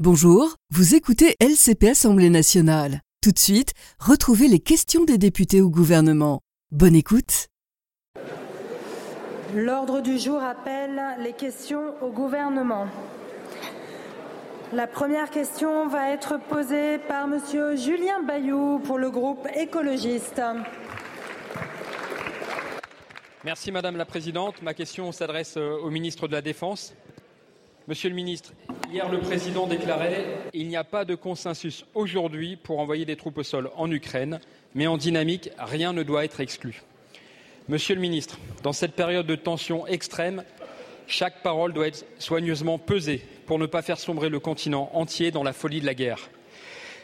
Bonjour, vous écoutez LCP Assemblée nationale. Tout de suite, retrouvez les questions des députés au gouvernement. Bonne écoute. L'ordre du jour appelle les questions au gouvernement. La première question va être posée par Monsieur Julien Bayou pour le groupe écologiste. Merci Madame la Présidente. Ma question s'adresse euh, au ministre de la Défense. Monsieur le ministre, hier le président déclarait Il n'y a pas de consensus aujourd'hui pour envoyer des troupes au sol en Ukraine, mais en dynamique, rien ne doit être exclu. Monsieur le ministre, dans cette période de tension extrême, chaque parole doit être soigneusement pesée pour ne pas faire sombrer le continent entier dans la folie de la guerre.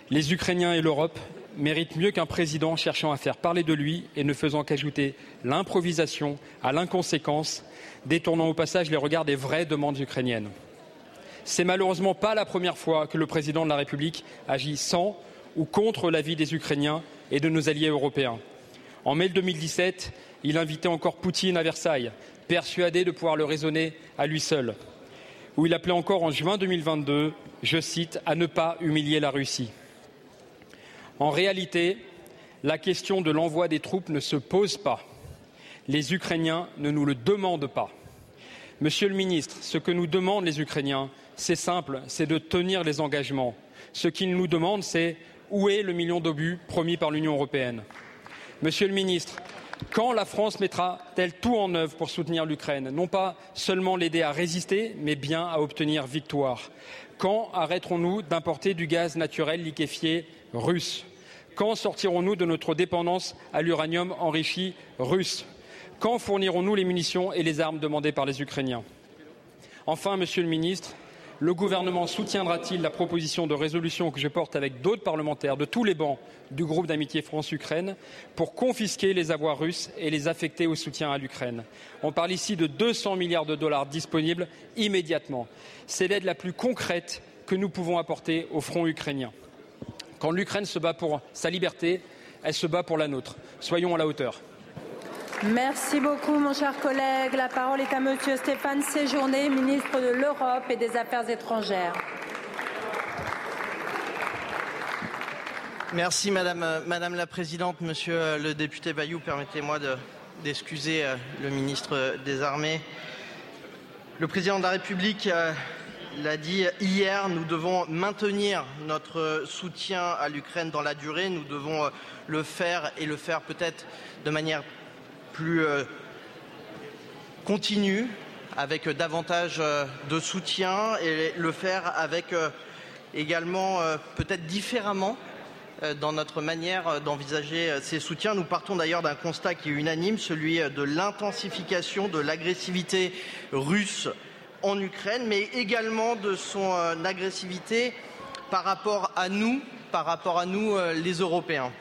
Les Ukrainiens et l'Europe méritent mieux qu'un président cherchant à faire parler de lui et ne faisant qu'ajouter l'improvisation à l'inconséquence, détournant au passage les regards des vraies demandes ukrainiennes. C'est malheureusement pas la première fois que le président de la République agit sans ou contre l'avis des Ukrainiens et de nos alliés européens. En mai 2017, il invitait encore Poutine à Versailles, persuadé de pouvoir le raisonner à lui seul. Où il appelait encore en juin 2022, je cite, à ne pas humilier la Russie. En réalité, la question de l'envoi des troupes ne se pose pas. Les Ukrainiens ne nous le demandent pas. Monsieur le ministre, ce que nous demandent les Ukrainiens, c'est simple, c'est de tenir les engagements. Ce qu'ils nous demandent, c'est où est le million d'obus promis par l'Union européenne. Monsieur le ministre, quand la France mettra-t-elle tout en œuvre pour soutenir l'Ukraine? Non pas seulement l'aider à résister, mais bien à obtenir victoire. Quand arrêterons-nous d'importer du gaz naturel liquéfié russe? Quand sortirons-nous de notre dépendance à l'uranium enrichi russe? Quand fournirons-nous les munitions et les armes demandées par les Ukrainiens? Enfin, Monsieur le ministre, le gouvernement soutiendra-t-il la proposition de résolution que je porte avec d'autres parlementaires de tous les bancs du groupe d'amitié France-Ukraine pour confisquer les avoirs russes et les affecter au soutien à l'Ukraine? On parle ici de 200 milliards de dollars disponibles immédiatement. C'est l'aide la plus concrète que nous pouvons apporter au front ukrainien. Quand l'Ukraine se bat pour sa liberté, elle se bat pour la nôtre. Soyons à la hauteur. Merci beaucoup, mon cher collègue. La parole est à Monsieur Stéphane Séjourné, ministre de l'Europe et des Affaires étrangères. Merci, Madame, Madame la Présidente. Monsieur le député Bayou, permettez-moi d'excuser euh, le ministre des Armées. Le président de la République euh, l'a dit hier, nous devons maintenir notre soutien à l'Ukraine dans la durée. Nous devons euh, le faire et le faire peut-être de manière plus euh, continue, avec davantage euh, de soutien et le faire avec euh, également peut-être différemment dans notre manière d'envisager ces soutiens. Nous partons d'ailleurs d'un constat qui est unanime, celui de l'intensification de l'agressivité russe en Ukraine, mais également de son agressivité par rapport à nous, par rapport à nous les Européens.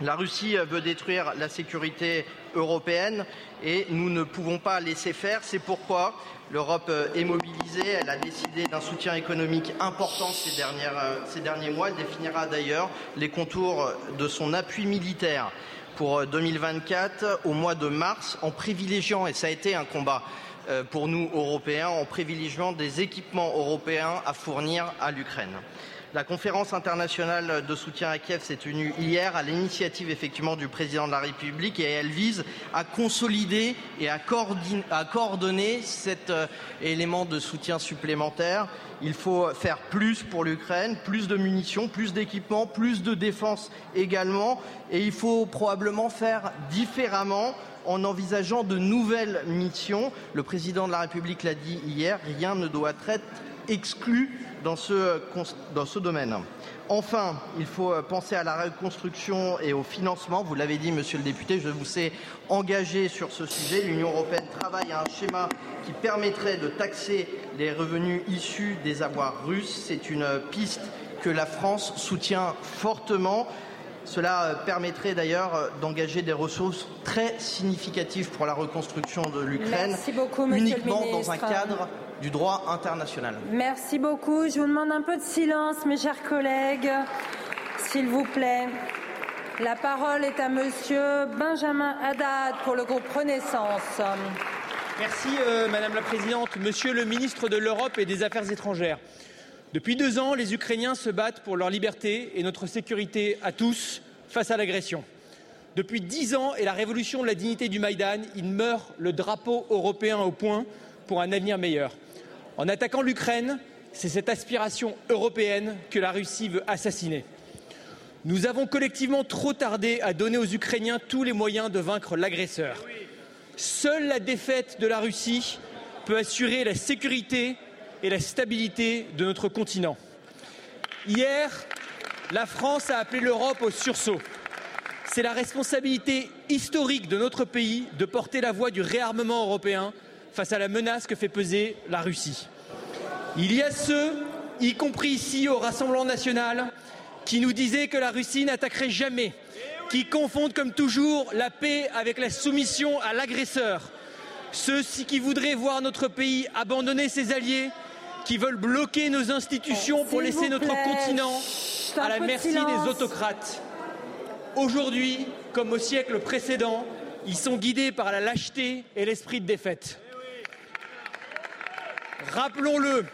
La Russie veut détruire la sécurité européenne et nous ne pouvons pas laisser faire. C'est pourquoi l'Europe est mobilisée. Elle a décidé d'un soutien économique important ces, dernières, ces derniers mois. Elle définira d'ailleurs les contours de son appui militaire pour 2024 au mois de mars en privilégiant, et ça a été un combat euh, pour nous Européens, en privilégiant des équipements européens à fournir à l'Ukraine. La conférence internationale de soutien à Kiev s'est tenue hier à l'initiative effectivement du président de la République et elle vise à consolider et à coordonner cet euh, élément de soutien supplémentaire. Il faut faire plus pour l'Ukraine, plus de munitions, plus d'équipements, plus de défense également et il faut probablement faire différemment en envisageant de nouvelles missions. Le président de la République l'a dit hier, rien ne doit être exclu dans ce, dans ce domaine. Enfin, il faut penser à la reconstruction et au financement. Vous l'avez dit, monsieur le député, je vous sais engagé sur ce sujet. L'Union européenne travaille à un schéma qui permettrait de taxer les revenus issus des avoirs russes. C'est une piste que la France soutient fortement. Cela permettrait d'ailleurs d'engager des ressources très significatives pour la reconstruction de l'Ukraine, uniquement dans un cadre du droit international. Merci beaucoup. Je vous demande un peu de silence, mes chers collègues, s'il vous plaît. La parole est à Monsieur Benjamin Haddad pour le groupe Renaissance. Merci euh, Madame la Présidente. Monsieur le ministre de l'Europe et des Affaires étrangères, Depuis deux ans, les Ukrainiens se battent pour leur liberté et notre sécurité à tous face à l'agression. Depuis dix ans et la révolution de la dignité du Maïdan, ils meurent le drapeau européen au point pour un avenir meilleur. En attaquant l'Ukraine, c'est cette aspiration européenne que la Russie veut assassiner. Nous avons collectivement trop tardé à donner aux Ukrainiens tous les moyens de vaincre l'agresseur. Seule la défaite de la Russie peut assurer la sécurité et la stabilité de notre continent. Hier, la France a appelé l'Europe au sursaut. C'est la responsabilité historique de notre pays de porter la voix du réarmement européen face à la menace que fait peser la Russie. Il y a ceux, y compris ici au Rassemblement national, qui nous disaient que la Russie n'attaquerait jamais, qui confondent comme toujours la paix avec la soumission à l'agresseur, ceux qui voudraient voir notre pays abandonner ses alliés, qui veulent bloquer nos institutions pour laisser notre continent à la merci des autocrates. Aujourd'hui, comme au siècle précédent, ils sont guidés par la lâcheté et l'esprit de défaite. Rappelons-le,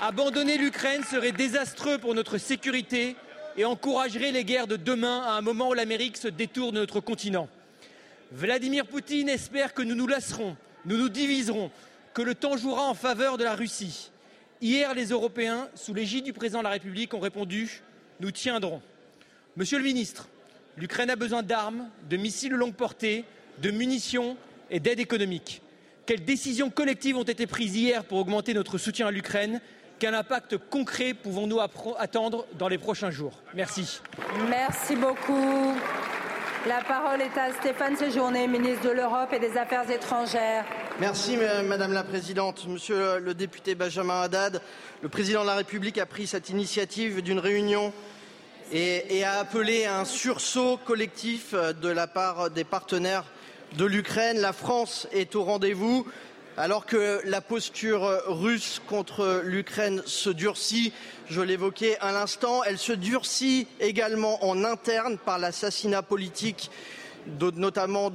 abandonner l'Ukraine serait désastreux pour notre sécurité et encouragerait les guerres de demain à un moment où l'Amérique se détourne de notre continent. Vladimir Poutine espère que nous nous lasserons, nous nous diviserons, que le temps jouera en faveur de la Russie. Hier, les Européens, sous l'égide du président de la République, ont répondu Nous tiendrons. Monsieur le ministre, l'Ukraine a besoin d'armes, de missiles de longue portée, de munitions et d'aide économique. Quelles décisions collectives ont été prises hier pour augmenter notre soutien à l'Ukraine? Quel impact concret pouvons-nous attendre dans les prochains jours? Merci. Merci beaucoup. La parole est à Stéphane Séjourné, ministre de l'Europe et des Affaires étrangères. Merci Madame la Présidente. Monsieur le député Benjamin Haddad, le président de la République a pris cette initiative d'une réunion et, et, a appelé à un sursaut collectif de la part des partenaires de l'Ukraine. La France est au rendez-vous. Alors que la posture russe contre l'Ukraine se durcit, je l'évoquais à l'instant, elle se durcit également en interne par l'assassinat politique, notamment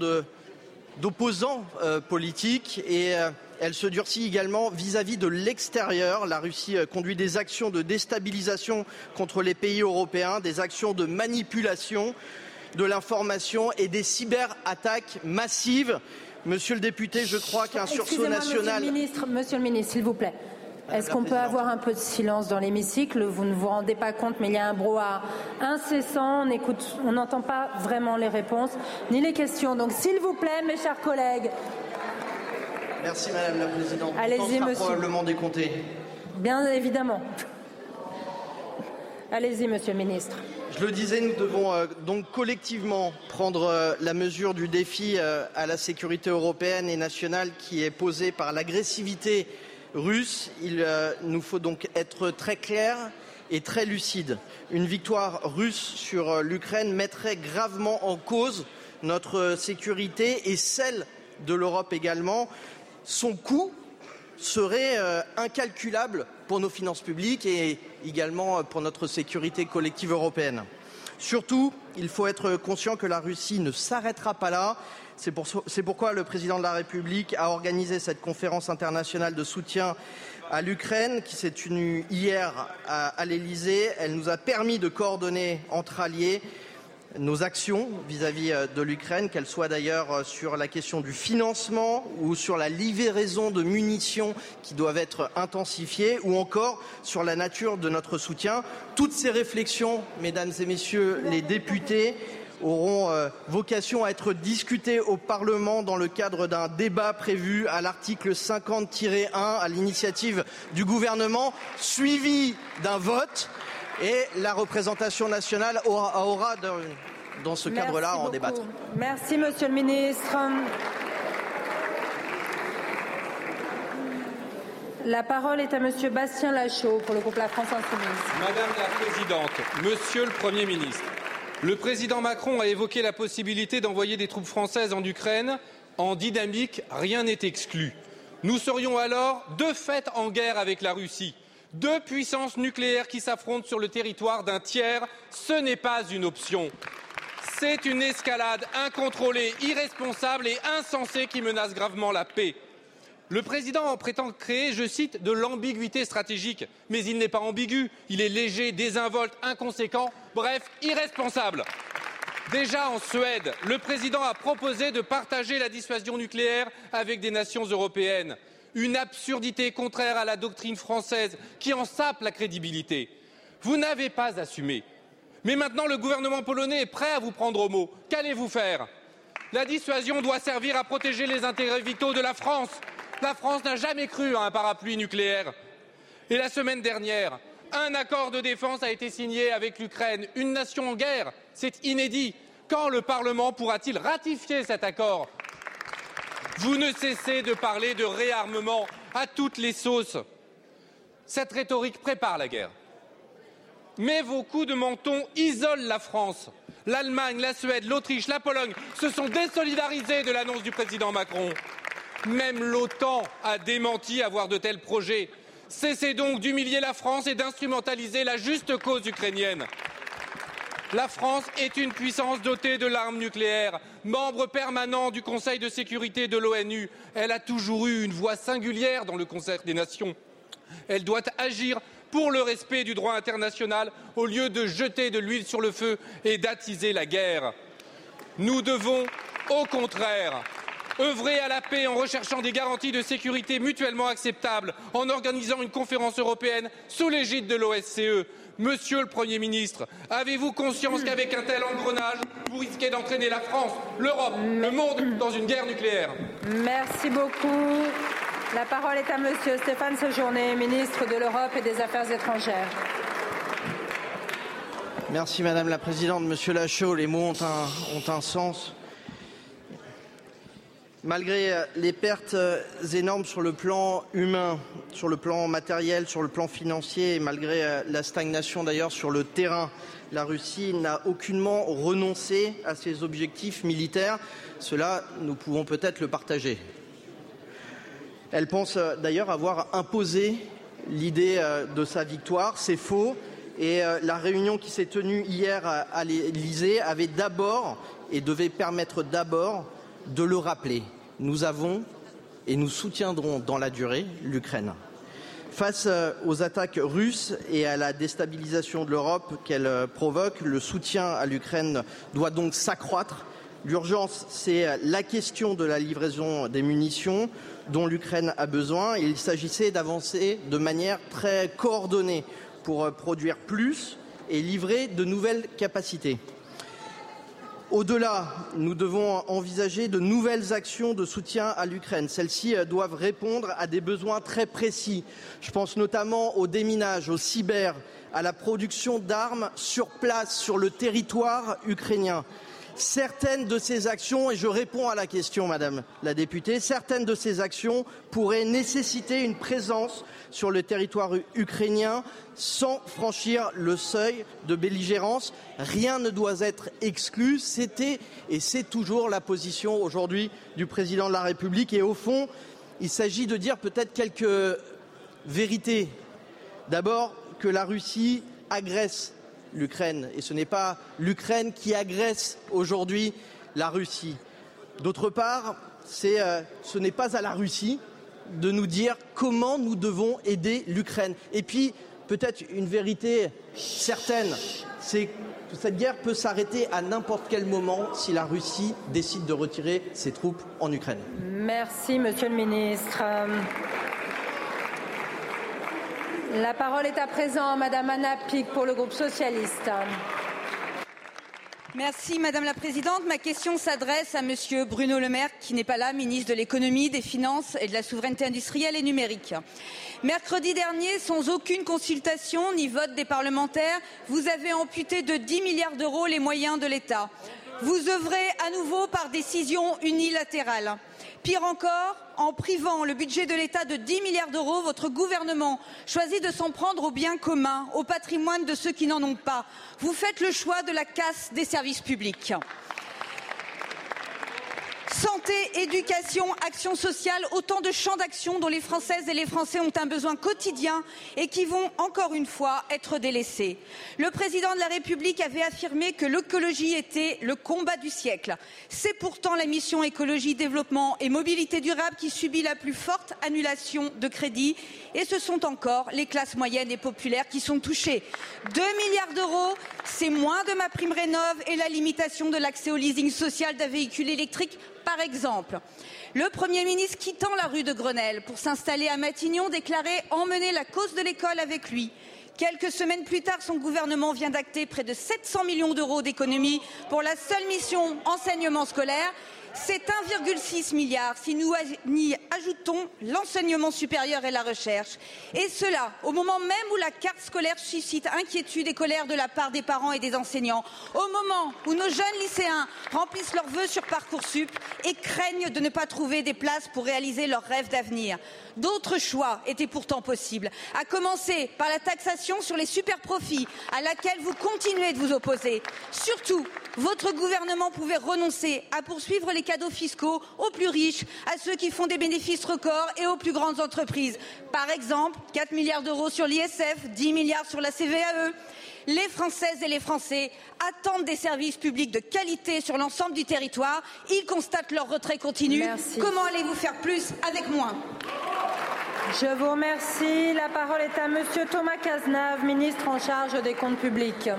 d'opposants euh, politiques, et euh, elle se durcit également vis-à-vis -vis de l'extérieur. La Russie euh, conduit des actions de déstabilisation contre les pays européens, des actions de manipulation de l'information et des cyberattaques massives. Monsieur le député, je crois qu'un sursaut national. Monsieur le ministre, monsieur le ministre s'il vous plaît. Est-ce qu'on peut avoir un peu de silence dans l'hémicycle? Vous ne vous rendez pas compte, mais il y a un brouhaha incessant. On écoute, on n'entend pas vraiment les réponses ni les questions. Donc, s'il vous plaît, mes chers collègues. Merci, Madame la Présidente. Allez-y, monsieur. Probablement décompté. Bien évidemment. Allez-y, monsieur le ministre. Je le disais, nous devons euh, donc collectivement prendre euh, la mesure du défi euh, à la sécurité européenne et nationale qui est posé par l'agressivité russe. Il nous faut donc être très clair et très lucide. Une victoire russe sur l'Ukraine mettrait gravement en cause notre sécurité et celle de l'Europe également. Son coût serait incalculable pour nos finances publiques et également pour notre sécurité collective européenne. Surtout, il faut être conscient que la Russie ne s'arrêtera pas là. C'est pour, pourquoi le président de la République a organisé cette conférence internationale de soutien à l'Ukraine qui s'est tenue hier à, à l'Elysée. Elle nous a permis de coordonner entre alliés nos actions vis-à-vis euh, de l'Ukraine, qu'elles soient d'ailleurs euh, sur la question du financement ou sur la livraison de munitions qui doivent être intensifiées ou encore sur la nature de notre soutien. Toutes ces réflexions, mesdames et messieurs les députés, auront euh, vocation à être discutées au Parlement dans le cadre d'un débat prévu à l'article 50-1 à l'initiative du gouvernement, suivi d'un vote et la représentation nationale aura, aura dans, dans ce cadre-là en débattre. Merci, Monsieur le Ministre. La parole est à Monsieur Bastien Lachaud pour le groupe La France Insoumise. Madame la Présidente, Monsieur le Premier ministre, le président Macron a évoqué la possibilité d'envoyer des troupes françaises en Ukraine. En dynamique, rien n'est exclu. Nous serions alors de fait en guerre avec la Russie. Deux puissances nucléaires qui s'affrontent sur le territoire d'un tiers, ce n'est pas une option. C'est une escalade incontrôlée, irresponsable et insensée qui menace gravement la paix. Le président prétend créer, je cite, de l'ambiguïté stratégique. Mais il n'est pas ambigu. Il est léger, désinvolte, inconséquent, bref, irresponsable. Déjà en Suède, le président a proposé de partager la dissuasion nucléaire avec des nations européennes. Une absurdité contraire à la doctrine française qui en sape la crédibilité. Vous n'avez pas assumé. Mais maintenant, le gouvernement polonais est prêt à vous prendre au mot. Qu'allez-vous faire? La dissuasion doit servir à protéger les intérêts vitaux de la France. La France n'a jamais cru à un parapluie nucléaire. Et la semaine dernière, un accord de défense a été signé avec l'Ukraine, une nation en guerre. C'est inédit. Quand le Parlement pourra-t-il ratifier cet accord? Vous ne cessez de parler de réarmement à toutes les sauces. Cette rhétorique prépare la guerre. Mais vos coups de menton isolent la France. L'Allemagne, la Suède, l'Autriche, la Pologne se sont désolidarisés de l'annonce du président Macron. Même l'OTAN a démenti avoir de tels projets. Cessez donc d'humilier la France et d'instrumentaliser la juste cause ukrainienne. La France est une puissance dotée de l'arme nucléaire, membre permanent du Conseil de sécurité de l'ONU. Elle a toujours eu une voix singulière dans le concert des nations. Elle doit agir pour le respect du droit international au lieu de jeter de l'huile sur le feu et d'attiser la guerre. Nous devons, au contraire, œuvrer à la paix en recherchant des garanties de sécurité mutuellement acceptables, en organisant une conférence européenne sous l'égide de l'OSCE. Monsieur le Premier ministre, avez-vous conscience qu'avec un tel engrenage, vous risquez d'entraîner la France, l'Europe, le monde dans une guerre nucléaire? Merci beaucoup. La parole est à Monsieur Stéphane Séjourné, ministre de l'Europe et des Affaires étrangères. Merci Madame la Présidente. Monsieur Lachaud, les mots ont un, ont un sens. Malgré les pertes énormes sur le plan humain, sur le plan matériel, sur le plan financier, et malgré la stagnation d'ailleurs sur le terrain, la Russie n'a aucunement renoncé à ses objectifs militaires. Cela, nous pouvons peut-être le partager. Elle pense d'ailleurs avoir imposé l'idée de sa victoire. C'est faux. Et la réunion qui s'est tenue hier à l'Élysée avait d'abord et devait permettre d'abord de le rappeler. Nous avons et nous soutiendrons dans la durée l'Ukraine. Face aux attaques russes et à la déstabilisation de l'Europe qu'elles provoquent, le soutien à l'Ukraine doit donc s'accroître. L'urgence, c'est la question de la livraison des munitions dont l'Ukraine a besoin. Il s'agissait d'avancer de manière très coordonnée pour produire plus et livrer de nouvelles capacités. Au-delà, nous devons envisager de nouvelles actions de soutien à l'Ukraine. Celles-ci doivent répondre à des besoins très précis. Je pense notamment au déminage, au cyber, à la production d'armes sur place, sur le territoire ukrainien. Certaines de ces actions, et je réponds à la question, Madame la députée, certaines de ces actions pourraient nécessiter une présence sur le territoire ukrainien sans franchir le seuil de belligérance. Rien ne doit être exclu. C'était et c'est toujours la position aujourd'hui du président de la République. Et au fond, il s'agit de dire peut-être quelques vérités. D'abord, que la Russie agresse l'Ukraine et ce n'est pas l'Ukraine qui agresse aujourd'hui la Russie. D'autre part, euh, ce n'est pas à la Russie de nous dire comment nous devons aider l'Ukraine. Et puis, peut-être une vérité certaine, c'est que cette guerre peut s'arrêter à n'importe quel moment si la Russie décide de retirer ses troupes en Ukraine. Merci, Monsieur le Ministre. La parole est à présent à Madame Anna Pic pour le groupe socialiste. Merci Madame la Présidente. Ma question s'adresse à Monsieur Bruno Le Maire, qui n'est pas là, ministre de l'économie, des finances et de la souveraineté industrielle et numérique. Mercredi dernier, sans aucune consultation ni vote des parlementaires, vous avez amputé de 10 milliards d'euros les moyens de l'État. Vous œuvrez à nouveau par décision unilatérale. Pire encore, en privant le budget de l'État de 10 milliards d'euros, votre gouvernement choisit de s'en prendre au bien commun, au patrimoine de ceux qui n'en ont pas. Vous faites le choix de la casse des services publics. Santé, éducation, action sociale, autant de champs d'action dont les Françaises et les Français ont un besoin quotidien et qui vont, encore une fois, être délaissés. Le président de la République avait affirmé que l'écologie était le combat du siècle. C'est pourtant la mission écologie, développement et mobilité durable qui subit la plus forte annulation de crédits et ce sont encore les classes moyennes et populaires qui sont touchées. 2 milliards d'euros, c'est moins de ma prime rénov et la limitation de l'accès au leasing social d'un véhicule électrique par exemple. Le Premier ministre quittant la rue de Grenelle pour s'installer à Matignon déclarait emmener la cause de l'école avec lui. Quelques semaines plus tard, son gouvernement vient d'acter près de 700 millions d'euros d'économies pour la seule mission enseignement scolaire c'est 1,6 milliard si nous y ajoutons l'enseignement supérieur et la recherche. Et cela au moment même où la carte scolaire suscite inquiétude et colère de la part des parents et des enseignants, au moment où nos jeunes lycéens remplissent leurs vœux sur Parcoursup et craignent de ne pas trouver des places pour réaliser leurs rêves d'avenir. D'autres choix étaient pourtant possibles, à commencer par la taxation sur les superprofits à laquelle vous continuez de vous opposer. Surtout, votre gouvernement pouvait renoncer à poursuivre les cadeaux fiscaux aux plus riches, à ceux qui font des bénéfices records et aux plus grandes entreprises. Par exemple, 4 milliards d'euros sur l'ISF, 10 milliards sur la CVAE. Les Françaises et les Français attendent des services publics de qualité sur l'ensemble du territoire. Ils constatent leur retrait continu. Comment allez-vous faire plus avec moins Je vous remercie. La parole est à Monsieur Thomas Cazenave, ministre en charge des comptes publics.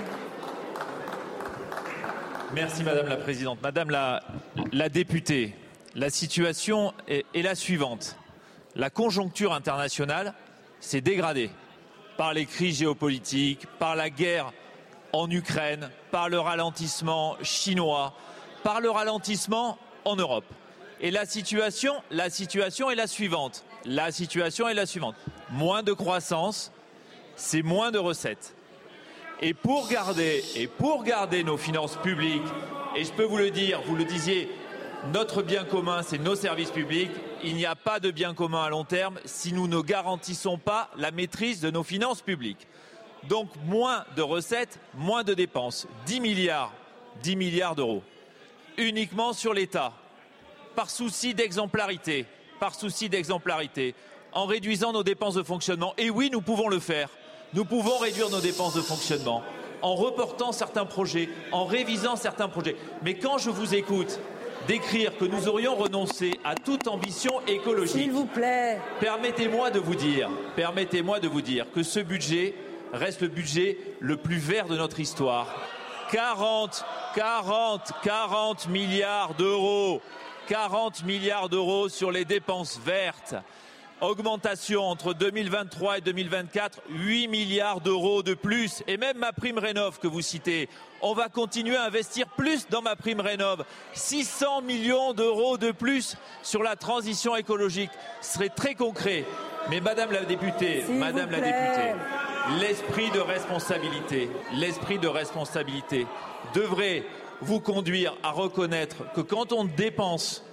Merci Madame la Présidente. Madame la, députée, la situation est, la suivante. La conjoncture internationale s'est dégradée par les crises géopolitiques, par la guerre en Ukraine, par le ralentissement chinois, par le ralentissement en Europe. Et la situation, la situation est la suivante. La situation est la suivante. Moins de croissance, c'est moins de recettes. Et pour garder, nos finances publiques, et je peux vous le dire, vous le disiez, notre bien commun, c'est nos services publics. Il n'y a pas de bien commun à long terme si nous ne garantissons pas la maîtrise de nos finances publiques. Donc moins de recettes, moins de dépenses. 10 milliards, 10 milliards d'euros. Uniquement sur l'État. Par souci d'exemplarité. Par souci d'exemplarité. En réduisant nos dépenses de fonctionnement. Et oui, nous pouvons le faire. Nous pouvons réduire nos dépenses de fonctionnement en reportant certains projets, en révisant certains projets. Mais quand je vous écoute, d'écrire que nous aurions renoncé à toute ambition écologique. S'il vous plaît. Permettez-moi de vous dire, permettez-moi de vous dire que ce budget reste le budget le plus vert de notre histoire. 40, 40, 40 milliards d'euros. 40 milliards d'euros sur les dépenses vertes augmentation entre 2023 et 2024, 8 milliards d'euros de plus. Et même ma prime rénov que vous citez, on va continuer à investir plus dans ma prime rénov. 600 millions d'euros de plus sur la transition écologique. Ce serait très concret. Mais Madame la députée, Madame la députée, l'esprit de responsabilité, l'esprit de responsabilité devrait vous conduire à reconnaître que quand on dépense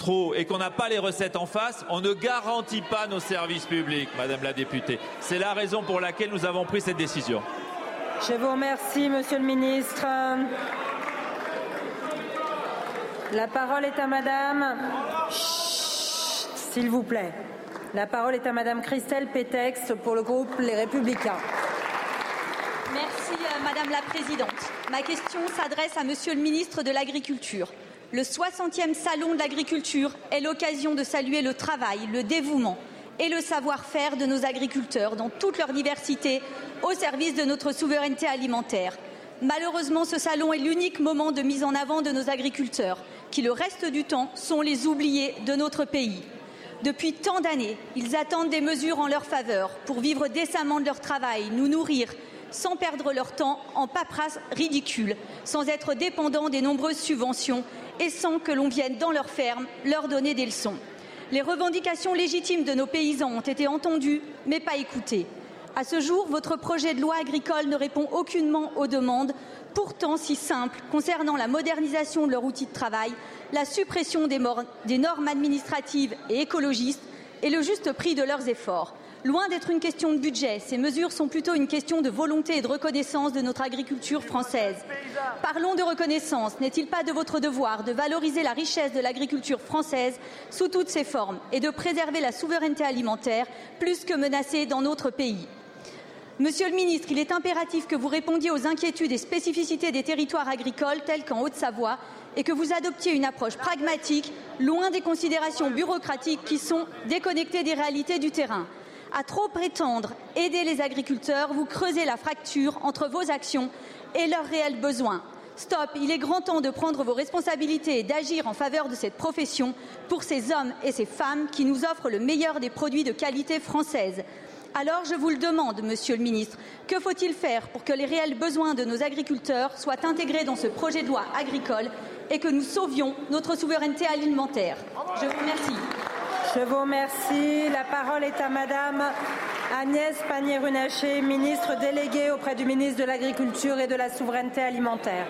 trop et qu'on n'a pas les recettes en face, on ne garantit pas nos services publics, Madame la députée. C'est la raison pour laquelle nous avons pris cette décision. Je vous remercie, Monsieur le ministre. La parole est à Madame. S'il vous plaît. La parole est à Madame Christelle Pétex pour le groupe Les Républicains. Merci, euh, Madame la Présidente. Ma question s'adresse à Monsieur le ministre de l'Agriculture. Le 60e Salon de l'agriculture est l'occasion de saluer le travail, le dévouement et le savoir-faire de nos agriculteurs dans toute leur diversité au service de notre souveraineté alimentaire. Malheureusement, ce salon est l'unique moment de mise en avant de nos agriculteurs, qui le reste du temps sont les oubliés de notre pays. Depuis tant d'années, ils attendent des mesures en leur faveur pour vivre décemment de leur travail, nous nourrir, sans perdre leur temps en paperasse ridicule, sans être dépendants des nombreuses subventions et sans que l'on vienne dans leurs fermes leur donner des leçons. Les revendications légitimes de nos paysans ont été entendues, mais pas écoutées. À ce jour, votre projet de loi agricole ne répond aucunement aux demandes, pourtant si simples, concernant la modernisation de leur outil de travail, la suppression des, des normes administratives et écologistes et le juste prix de leurs efforts. Loin d'être une question de budget, ces mesures sont plutôt une question de volonté et de reconnaissance de notre agriculture française. Parlons de reconnaissance. N'est-il pas de votre devoir de valoriser la richesse de l'agriculture française sous toutes ses formes et de préserver la souveraineté alimentaire plus que menacée dans notre pays? Monsieur le ministre, il est impératif que vous répondiez aux inquiétudes et spécificités des territoires agricoles tels qu'en Haute-Savoie et que vous adoptiez une approche pragmatique, loin des considérations bureaucratiques qui sont déconnectées des réalités du terrain. À trop prétendre aider les agriculteurs, vous creusez la fracture entre vos actions et leurs réels besoins. Stop, il est grand temps de prendre vos responsabilités et d'agir en faveur de cette profession pour ces hommes et ces femmes qui nous offrent le meilleur des produits de qualité française. Alors je vous le demande, Monsieur le ministre, que faut-il faire pour que les réels besoins de nos agriculteurs soient intégrés dans ce projet de loi agricole et que nous sauvions notre souveraineté alimentaire? Je vous remercie. Je vous remercie. La parole est à Madame Agnès Pannier-Runacher, ministre déléguée auprès du ministre de l'Agriculture et de la Souveraineté alimentaire.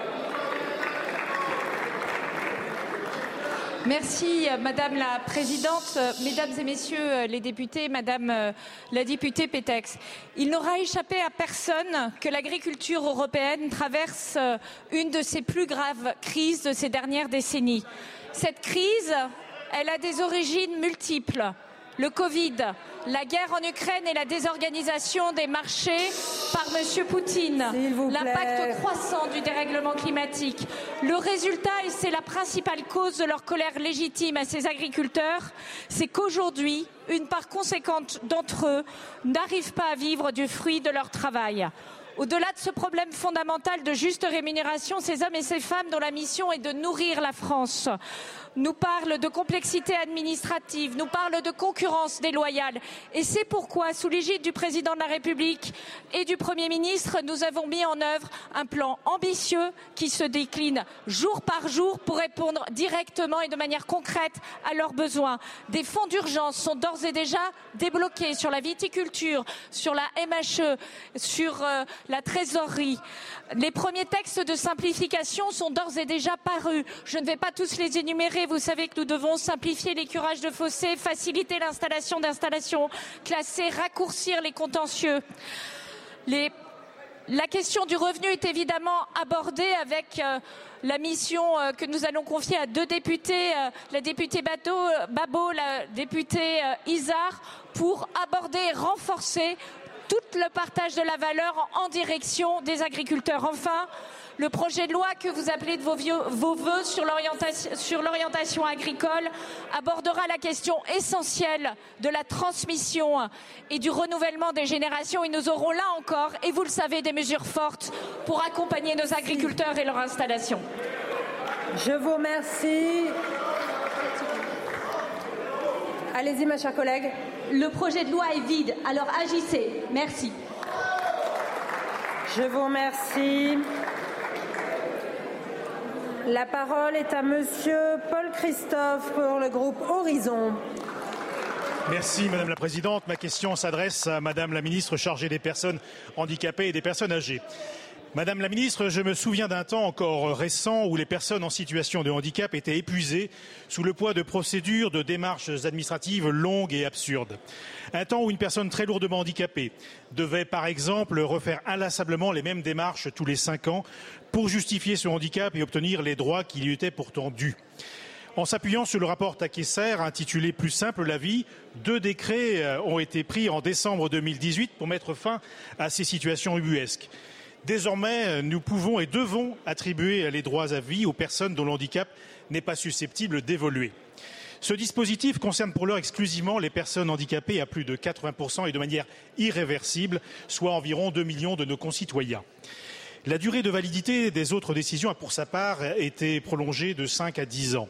Merci Madame la Présidente, Mesdames et Messieurs les députés, Madame la députée Pétex. Il n'aura échappé à personne que l'agriculture européenne traverse une de ses plus graves crises de ces dernières décennies. Cette crise, elle a des origines multiples. Le Covid, la guerre en Ukraine et la désorganisation des marchés par M. Poutine, l'impact croissant du dérèglement climatique. Le résultat, et c'est la principale cause de leur colère légitime à ces agriculteurs, c'est qu'aujourd'hui, une part conséquente d'entre eux n'arrivent pas à vivre du fruit de leur travail. Au-delà de ce problème fondamental de juste rémunération, ces hommes et ces femmes dont la mission est de nourrir la France nous parlent de complexité administrative, nous parlent de concurrence déloyale. Et c'est pourquoi, sous l'égide du président de la République et du Premier ministre, nous avons mis en œuvre un plan ambitieux qui se décline jour par jour pour répondre directement et de manière concrète à leurs besoins. Des fonds d'urgence sont d'ores et déjà débloqués sur la viticulture, sur la MHE, sur euh, la trésorerie. Les premiers textes de simplification sont d'ores et déjà parus. Je ne vais pas tous les énumérer. Vous savez que nous devons simplifier les curages de fossés, faciliter l'installation d'installations classées, raccourcir les contentieux. La question du revenu est évidemment abordée avec euh, la mission euh, que nous allons confier à deux députés, euh, la députée Bateau, Babo, la députée Isard, pour aborder et renforcer tout le partage de la valeur en direction des agriculteurs. Enfin, le projet de loi que vous appelez de vos, vos voeux sur l'orientation agricole abordera la question essentielle de la transmission et du renouvellement des générations. Et nous aurons là encore, et vous le savez, des mesures fortes pour accompagner nos agriculteurs et leur installation. Je vous remercie. Allez-y, ma chère collègue. Le projet de loi est vide, alors agissez. Merci. Je vous remercie. La parole est à Monsieur Paul Christophe pour le groupe Horizon. Merci Madame la Présidente. Ma question s'adresse à Madame la Ministre chargée des personnes handicapées et des personnes âgées. Madame la ministre, je me souviens d'un temps encore récent où les personnes en situation de handicap étaient épuisées sous le poids de procédures, de démarches administratives longues et absurdes. Un temps où une personne très lourdement handicapée devait, par exemple, refaire inlassablement les mêmes démarches tous les cinq ans pour justifier ce handicap et obtenir les droits qui lui étaient pourtant dus. En s'appuyant sur le rapport Taquesser intitulé Plus simple la vie, deux décrets euh, ont été pris en décembre 2018 pour mettre fin à ces situations ubuesques. Désormais, nous pouvons et devons attribuer les droits à vie aux personnes dont le handicap n'est pas susceptible d'évoluer. Ce dispositif concerne pour l'heure exclusivement les personnes handicapées à plus de 80% et de manière irréversible, soit environ 2 millions de nos concitoyens. La durée de validité des autres décisions a pour sa part été prolongée de 5 à 10 ans.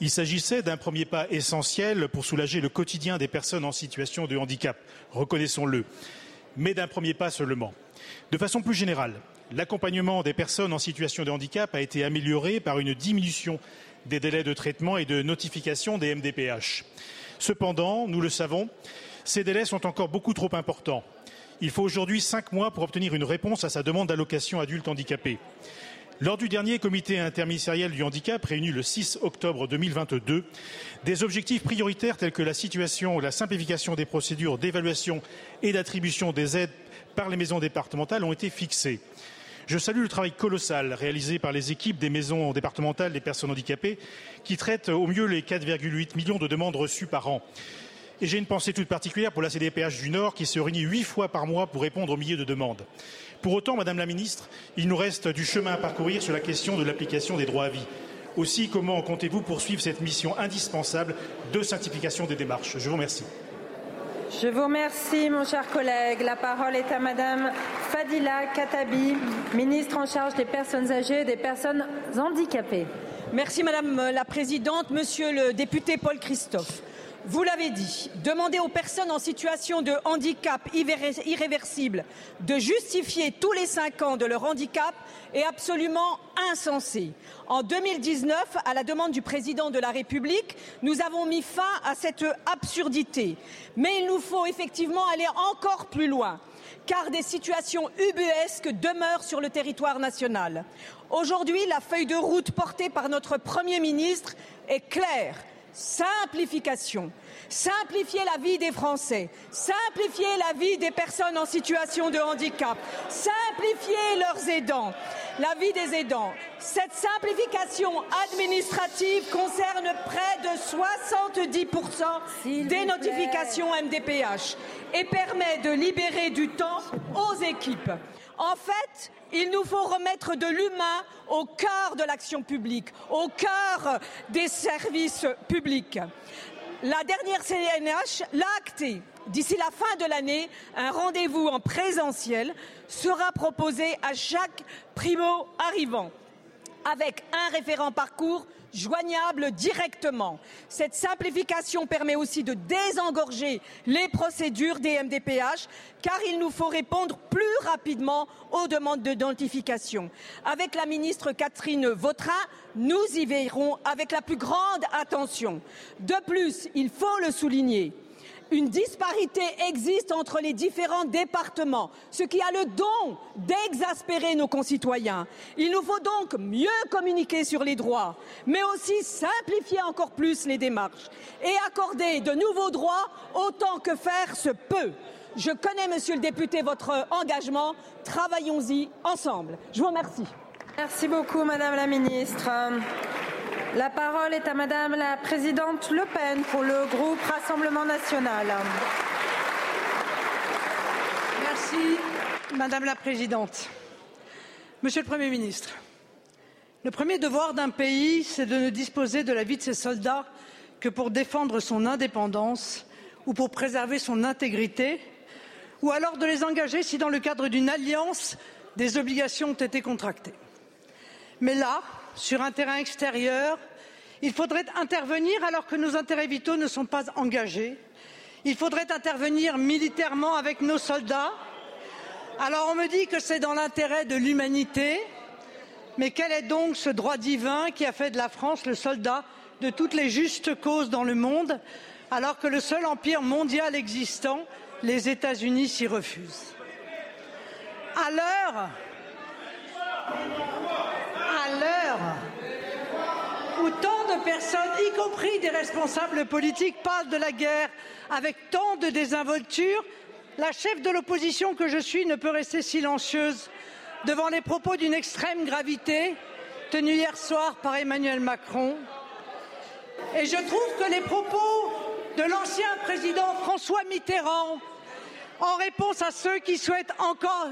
Il s'agissait d'un premier pas essentiel pour soulager le quotidien des personnes en situation de handicap, reconnaissons-le, mais d'un premier pas seulement. De façon plus générale, l'accompagnement des personnes en situation de handicap a été amélioré par une diminution des délais de traitement et de notification des MDPH. Cependant, nous le savons, ces délais sont encore beaucoup trop importants. Il faut aujourd'hui cinq mois pour obtenir une réponse à sa demande d'allocation adulte handicapé. Lors du dernier comité interministériel du handicap réuni le 6 octobre 2022, des objectifs prioritaires tels que la situation la simplification des procédures d'évaluation et d'attribution des aides par les maisons départementales ont été fixés. Je salue le travail colossal réalisé par les équipes des maisons départementales des personnes handicapées qui traitent au mieux les 4,8 millions de demandes reçues par an. Et j'ai une pensée toute particulière pour la CDPH du Nord qui se réunit huit fois par mois pour répondre aux milliers de demandes. Pour autant, Madame la Ministre, il nous reste du chemin à parcourir sur la question de l'application des droits à vie. Aussi, comment comptez-vous poursuivre cette mission indispensable de simplification des démarches? Je vous remercie. Je vous remercie, mon cher collègue. La parole est à Madame Fadila Katabi, ministre en charge des personnes âgées et des personnes handicapées. Merci, Madame la Présidente. Monsieur le député Paul Christophe, vous l'avez dit, demander aux personnes en situation de handicap irréversible de justifier tous les cinq ans de leur handicap est absolument insensé. En 2019, à la demande du président de la République, nous avons mis fin à cette absurdité. Mais il nous faut effectivement aller encore plus loin car des situations ubuesques demeurent sur le territoire national. Aujourd'hui, la feuille de route portée par notre Premier ministre est claire simplification. Simplifier la vie des Français, simplifier la vie des personnes en situation de handicap, simplifier leurs aidants, la vie des aidants. Cette simplification administrative concerne près de 70% des notifications MDPH et permet de libérer du temps aux équipes. En fait, il nous faut remettre de l'humain au cœur de l'action publique, au cœur des services publics. La dernière CNH l'a acté. D'ici la fin de l'année, un rendez-vous en présentiel sera proposé à chaque primo arrivant avec un référent parcours joignable directement. Cette simplification permet aussi de désengorger les procédures des MDPH car il nous faut répondre plus rapidement aux demandes d'identification. Avec la ministre Catherine Vautrin, nous y veillerons avec la plus grande attention. De plus, il faut le souligner, une disparité existe entre les différents départements, ce qui a le don d'exaspérer nos concitoyens. Il nous faut donc mieux communiquer sur les droits, mais aussi simplifier encore plus les démarches et accorder de nouveaux droits autant que faire se peut. Je connais, monsieur le député, votre engagement. Travaillons-y ensemble. Je vous remercie. Merci beaucoup, madame la ministre. La parole est à Madame la Présidente Le Pen pour le groupe Rassemblement national. Madame la Présidente. Monsieur le Premier ministre, le premier devoir d'un pays, c'est de ne disposer de la vie de ses soldats que pour défendre son indépendance ou pour préserver son intégrité, ou alors de les engager si, dans le cadre d'une alliance, des obligations ont été contractées. Mais là, sur un terrain extérieur, il faudrait intervenir alors que nos intérêts vitaux ne sont pas engagés. Il faudrait intervenir militairement avec nos soldats. Alors on me dit que c'est dans l'intérêt de l'humanité, mais quel est donc ce droit divin qui a fait de la France le soldat de toutes les justes causes dans le monde, alors que le seul empire mondial existant, les États-Unis, s'y refuse? À l'heure l'heure où tant de personnes, y compris des responsables politiques, parlent de la guerre avec tant de désinvolture, la chef de l'opposition que je suis ne peut rester silencieuse devant les propos d'une extrême gravité tenus hier soir par Emmanuel Macron. Et je trouve que les propos de l'ancien président François Mitterrand en réponse à ceux qui souhaitent encore,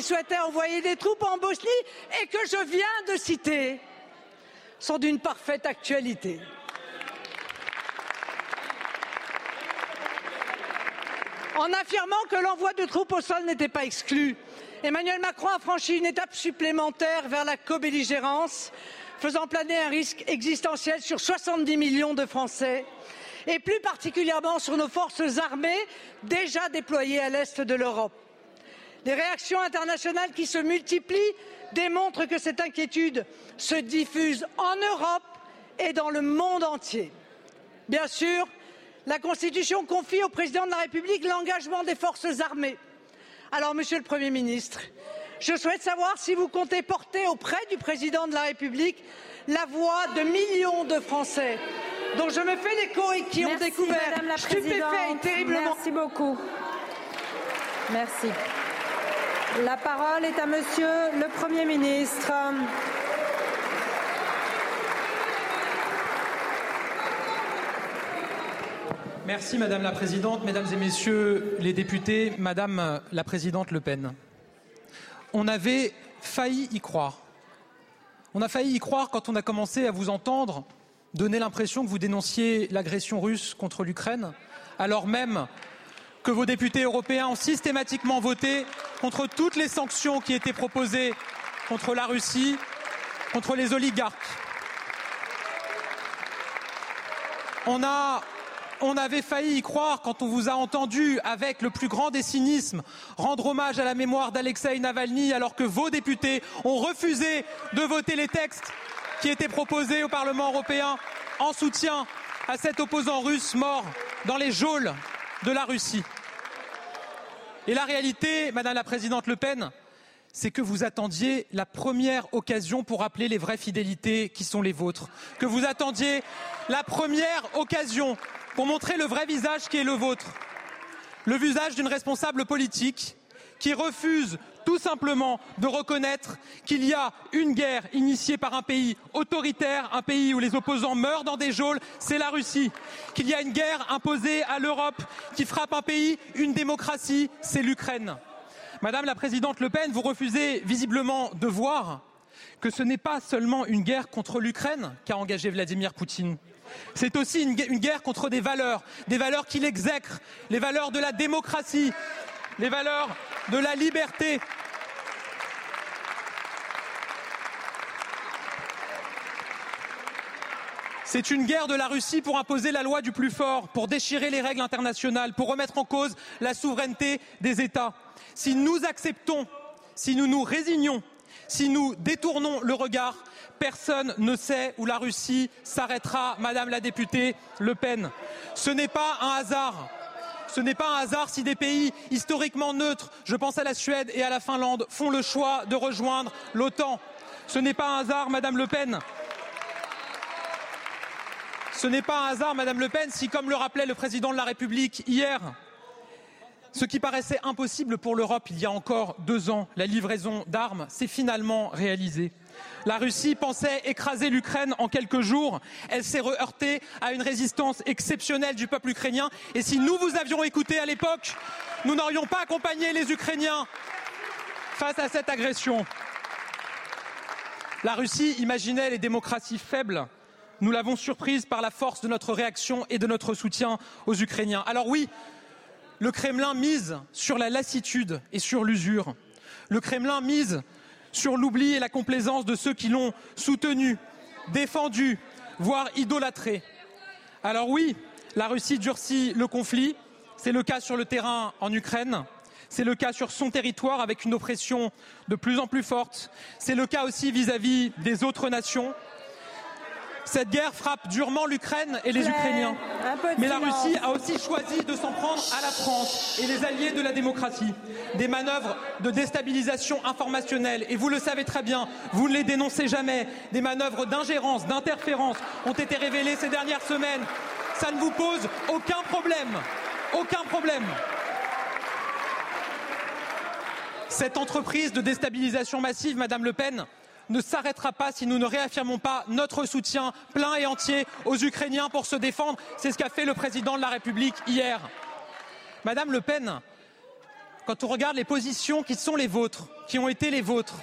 souhaitaient envoyer des troupes en Bosnie et que je viens de citer, sont d'une parfaite actualité. En affirmant que l'envoi de troupes au sol n'était pas exclu, Emmanuel Macron a franchi une étape supplémentaire vers la co-belligérance, faisant planer un risque existentiel sur 70 millions de Français et plus particulièrement sur nos forces armées déjà déployées à l'est de l'Europe. Les réactions internationales qui se multiplient démontrent que cette inquiétude se diffuse en Europe et dans le monde entier. Bien sûr, la Constitution confie au président de la République l'engagement des forces armées. Alors, Monsieur le Premier ministre, Je souhaite savoir si vous comptez porter auprès du président de la République la voix de millions de Français dont je me fais l'écho et qui ont découvert stupéfaits et terriblement. Merci beaucoup. Merci. La parole est à Monsieur le Premier ministre. Merci Madame la Présidente, Mesdames et Messieurs les députés, Madame la Présidente Le Pen. On avait failli y croire. On a failli y croire quand on a commencé à vous entendre donner l'impression que vous dénonciez l'agression russe contre l'Ukraine, alors même que vos députés européens ont systématiquement voté contre toutes les sanctions qui étaient proposées contre la Russie, contre les oligarques. On avait failli y croire quand on vous a entendu, avec le plus grand des cynismes, rendre hommage à la mémoire d'Alexei Navalny alors que vos députés ont refusé de voter les textes qui étaient proposés au Parlement européen en soutien à cet opposant russe mort dans les geôles de la Russie. Et la réalité, Madame la Présidente Le Pen, c'est que vous attendiez la première occasion pour rappeler les vraies fidélités qui sont les vôtres, que vous attendiez la première occasion pour montrer le vrai visage qui est le vôtre. Le visage d'une responsable politique qui refuse tout simplement de reconnaître qu'il y a une guerre initiée par un pays autoritaire, un pays où les opposants meurent dans des geôles, c'est la Russie. Qu'il y a une guerre imposée à l'Europe qui frappe un pays, une démocratie, c'est l'Ukraine. Madame la Présidente Le Pen, vous refusez visiblement de voir que ce n'est pas seulement une guerre contre l'Ukraine qu'a engagé Vladimir Poutine. C'est aussi une, guerre contre des valeurs, des valeurs qui l'exècrent, les valeurs de la démocratie, les valeurs de la liberté. C'est une guerre de la Russie pour imposer la loi du plus fort, pour déchirer les règles internationales, pour remettre en cause la souveraineté des États. Si nous acceptons, si nous nous résignons, si nous détournons le regard, personne ne sait où la Russie s'arrêtera, Madame la députée Le Pen. Ce n'est pas un hasard. Ce n'est pas un hasard si des pays historiquement neutres, je pense à la Suède et à la Finlande, font le choix de rejoindre l'OTAN. Ce n'est pas un hasard, Madame Le Pen. Ce n'est pas un hasard, Madame Le Pen, si, comme le rappelait le président de la République hier, ce qui paraissait impossible pour l'Europe il y a encore deux ans, la livraison d'armes, s'est finalement réalisé. La Russie pensait écraser l'Ukraine en quelques jours. Elle s'est heurtée à une résistance exceptionnelle du peuple ukrainien. Et si nous vous avions écouté à l'époque, nous n'aurions pas accompagné les Ukrainiens face à cette agression. La Russie imaginait les démocraties faibles. Nous l'avons surprise par la force de notre réaction et de notre soutien aux Ukrainiens. Alors oui, le Kremlin mise sur la lassitude et sur l'usure. Le Kremlin mise sur l'oubli et la complaisance de ceux qui l'ont soutenu, défendu, voire idolâtré. Alors oui, la Russie durcit le conflit. C'est le cas sur le terrain en Ukraine. C'est le cas sur son territoire avec une oppression de plus en plus forte. C'est le cas aussi vis-à-vis -vis des autres nations. Cette guerre frappe durement l'Ukraine et les Ukrainiens. Mais la Russie a aussi choisi de s'en prendre à la France et les alliés de la démocratie. Des manœuvres de déstabilisation informationnelle, et vous le savez très bien, vous ne les dénoncez jamais, des manœuvres d'ingérence, d'interférence ont été révélées ces dernières semaines. Ça ne vous pose aucun problème. Aucun problème. Cette entreprise de déstabilisation massive, Madame Le Pen, ne s'arrêtera pas si nous ne réaffirmons pas notre soutien plein et entier aux Ukrainiens pour se défendre. C'est ce qu'a fait le président de la République hier. Madame Le Pen, quand on regarde les positions qui sont les vôtres, qui ont été les vôtres,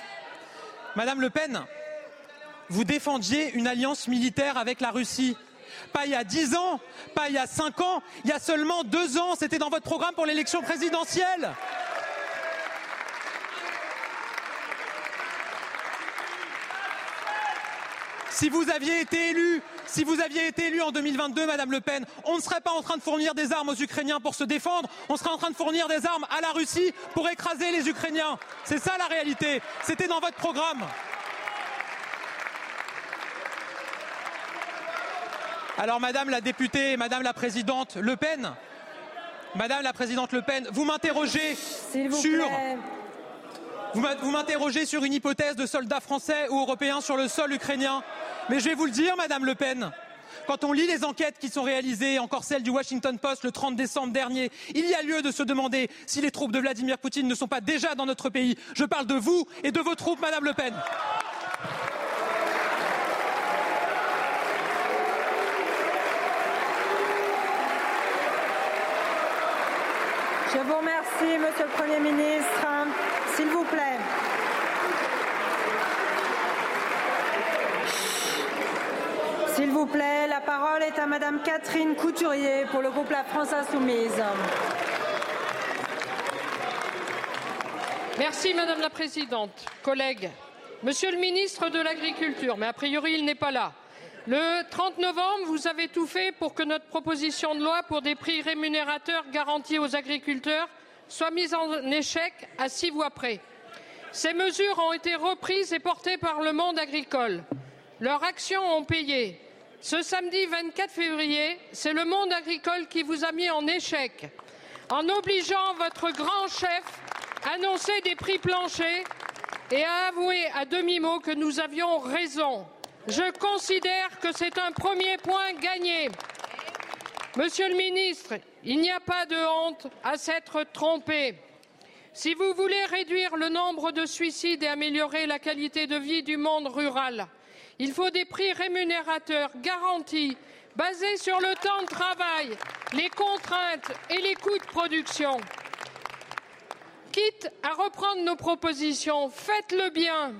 Madame Le Pen, vous défendiez une alliance militaire avec la Russie. Pas il y a dix ans, pas il y a cinq ans, il y a seulement deux ans, c'était dans votre programme pour l'élection présidentielle. Si vous aviez été élu, si vous aviez été élu en 2022, Madame Le Pen, on ne serait pas en train de fournir des armes aux Ukrainiens pour se défendre, on serait en train de fournir des armes à la Russie pour écraser les Ukrainiens. C'est ça la réalité. C'était dans votre programme. Alors, Madame la députée, Madame la présidente Le Pen, Madame la présidente Le Pen, vous m'interrogez sur Vous m'interrogez sur une hypothèse de soldats français ou européens sur le sol ukrainien. Mais je vais vous le dire, Madame Le Pen, quand on lit les enquêtes qui sont réalisées, encore celle du Washington Post le 30 décembre dernier, il y a lieu de se demander si les troupes de Vladimir Poutine ne sont pas déjà dans notre pays. Je parle de vous et de vos troupes, Madame Le Pen. Je vous remercie, Monsieur le Premier ministre. S'il vous plaît. S'il vous plaît, la parole est à Madame Catherine Couturier pour le groupe La France Insoumise. Merci Madame la Présidente. Collègues, Monsieur le ministre de l'Agriculture, mais a priori il n'est pas là. Le 30 novembre, vous avez tout fait pour que notre proposition de loi pour des prix rémunérateurs garantis aux agriculteurs soit mise en échec à six voix près. Ces mesures ont été reprises et portées par le monde agricole. Leurs actions ont payé. Ce samedi 24 février, c'est le monde agricole qui vous a mis en échec en obligeant votre grand chef à annoncer des prix planchers et à avouer à demi-mot que nous avions raison. Je considère que c'est un premier point gagné. Monsieur le ministre, il n'y a pas de honte à s'être trompé. Si vous voulez réduire le nombre de suicides et améliorer la qualité de vie du monde rural, il faut des prix rémunérateurs garantis, basés sur le temps de travail, les contraintes et les coûts de production. Quitte à reprendre nos propositions, faites-le bien.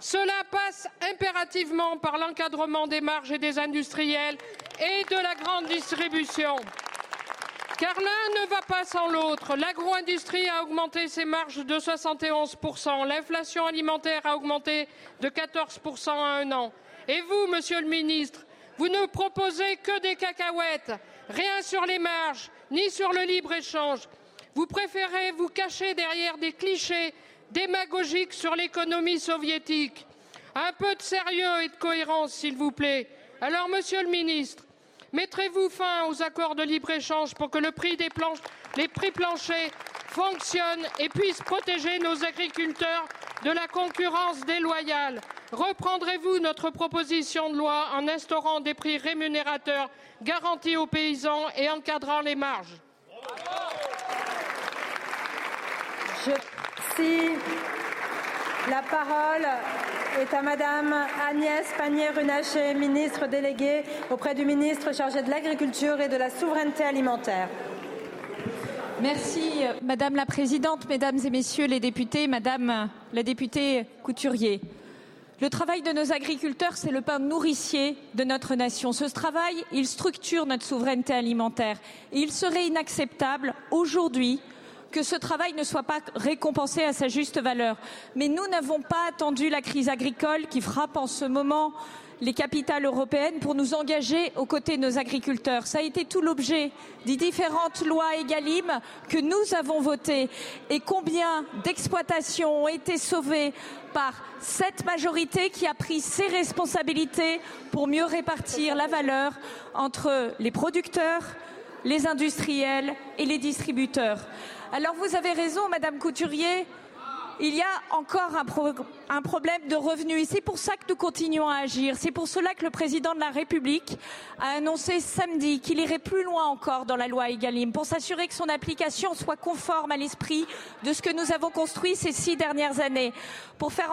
Cela passe impérativement par l'encadrement des marges et des industriels et de la grande distribution. Car l'un ne va pas sans l'autre. L'agro-industrie a augmenté ses marges de 71%. L'inflation alimentaire a augmenté de 14% en un an. Et vous, monsieur le ministre, vous ne proposez que des cacahuètes. Rien sur les marges, ni sur le libre-échange. Vous préférez vous cacher derrière des clichés démagogiques sur l'économie soviétique. Un peu de sérieux et de cohérence, s'il vous plaît. Alors, monsieur le ministre, Mettrez-vous fin aux accords de libre-échange pour que les prix planchers fonctionnent et puissent protéger nos agriculteurs de la concurrence déloyale? Reprendrez-vous notre proposition de loi en instaurant des prix rémunérateurs garantis aux paysans et encadrant les marges? La parole est à Madame Agnès Pannier-Runacher, ministre déléguée auprès du ministre chargé de l'Agriculture et de la Souveraineté alimentaire. Merci Madame la Présidente, Mesdames et Messieurs les députés, Madame la députée Couturier. Le travail de nos agriculteurs, c'est le pain nourricier de notre nation. Ce travail, il structure notre souveraineté alimentaire. Et il serait inacceptable aujourd'hui que ce travail ne soit pas récompensé à sa juste valeur. Mais nous n'avons pas attendu la crise agricole qui frappe en ce moment les capitales européennes pour nous engager aux côtés de nos agriculteurs. Ça a été tout l'objet des différentes lois EGalim que nous avons votées. Et combien d'exploitations ont été sauvées par cette majorité qui a pris ses responsabilités pour mieux répartir la valeur entre les producteurs, les industriels et les distributeurs. Alors vous avez raison, Madame Couturier, il y a encore un, problème de revenus. Et c'est pour ça que nous continuons à agir. C'est pour cela que le président de la République a annoncé samedi qu'il irait plus loin encore dans la loi Egalim pour s'assurer que son application soit conforme à l'esprit de ce que nous avons construit ces six dernières années, pour faire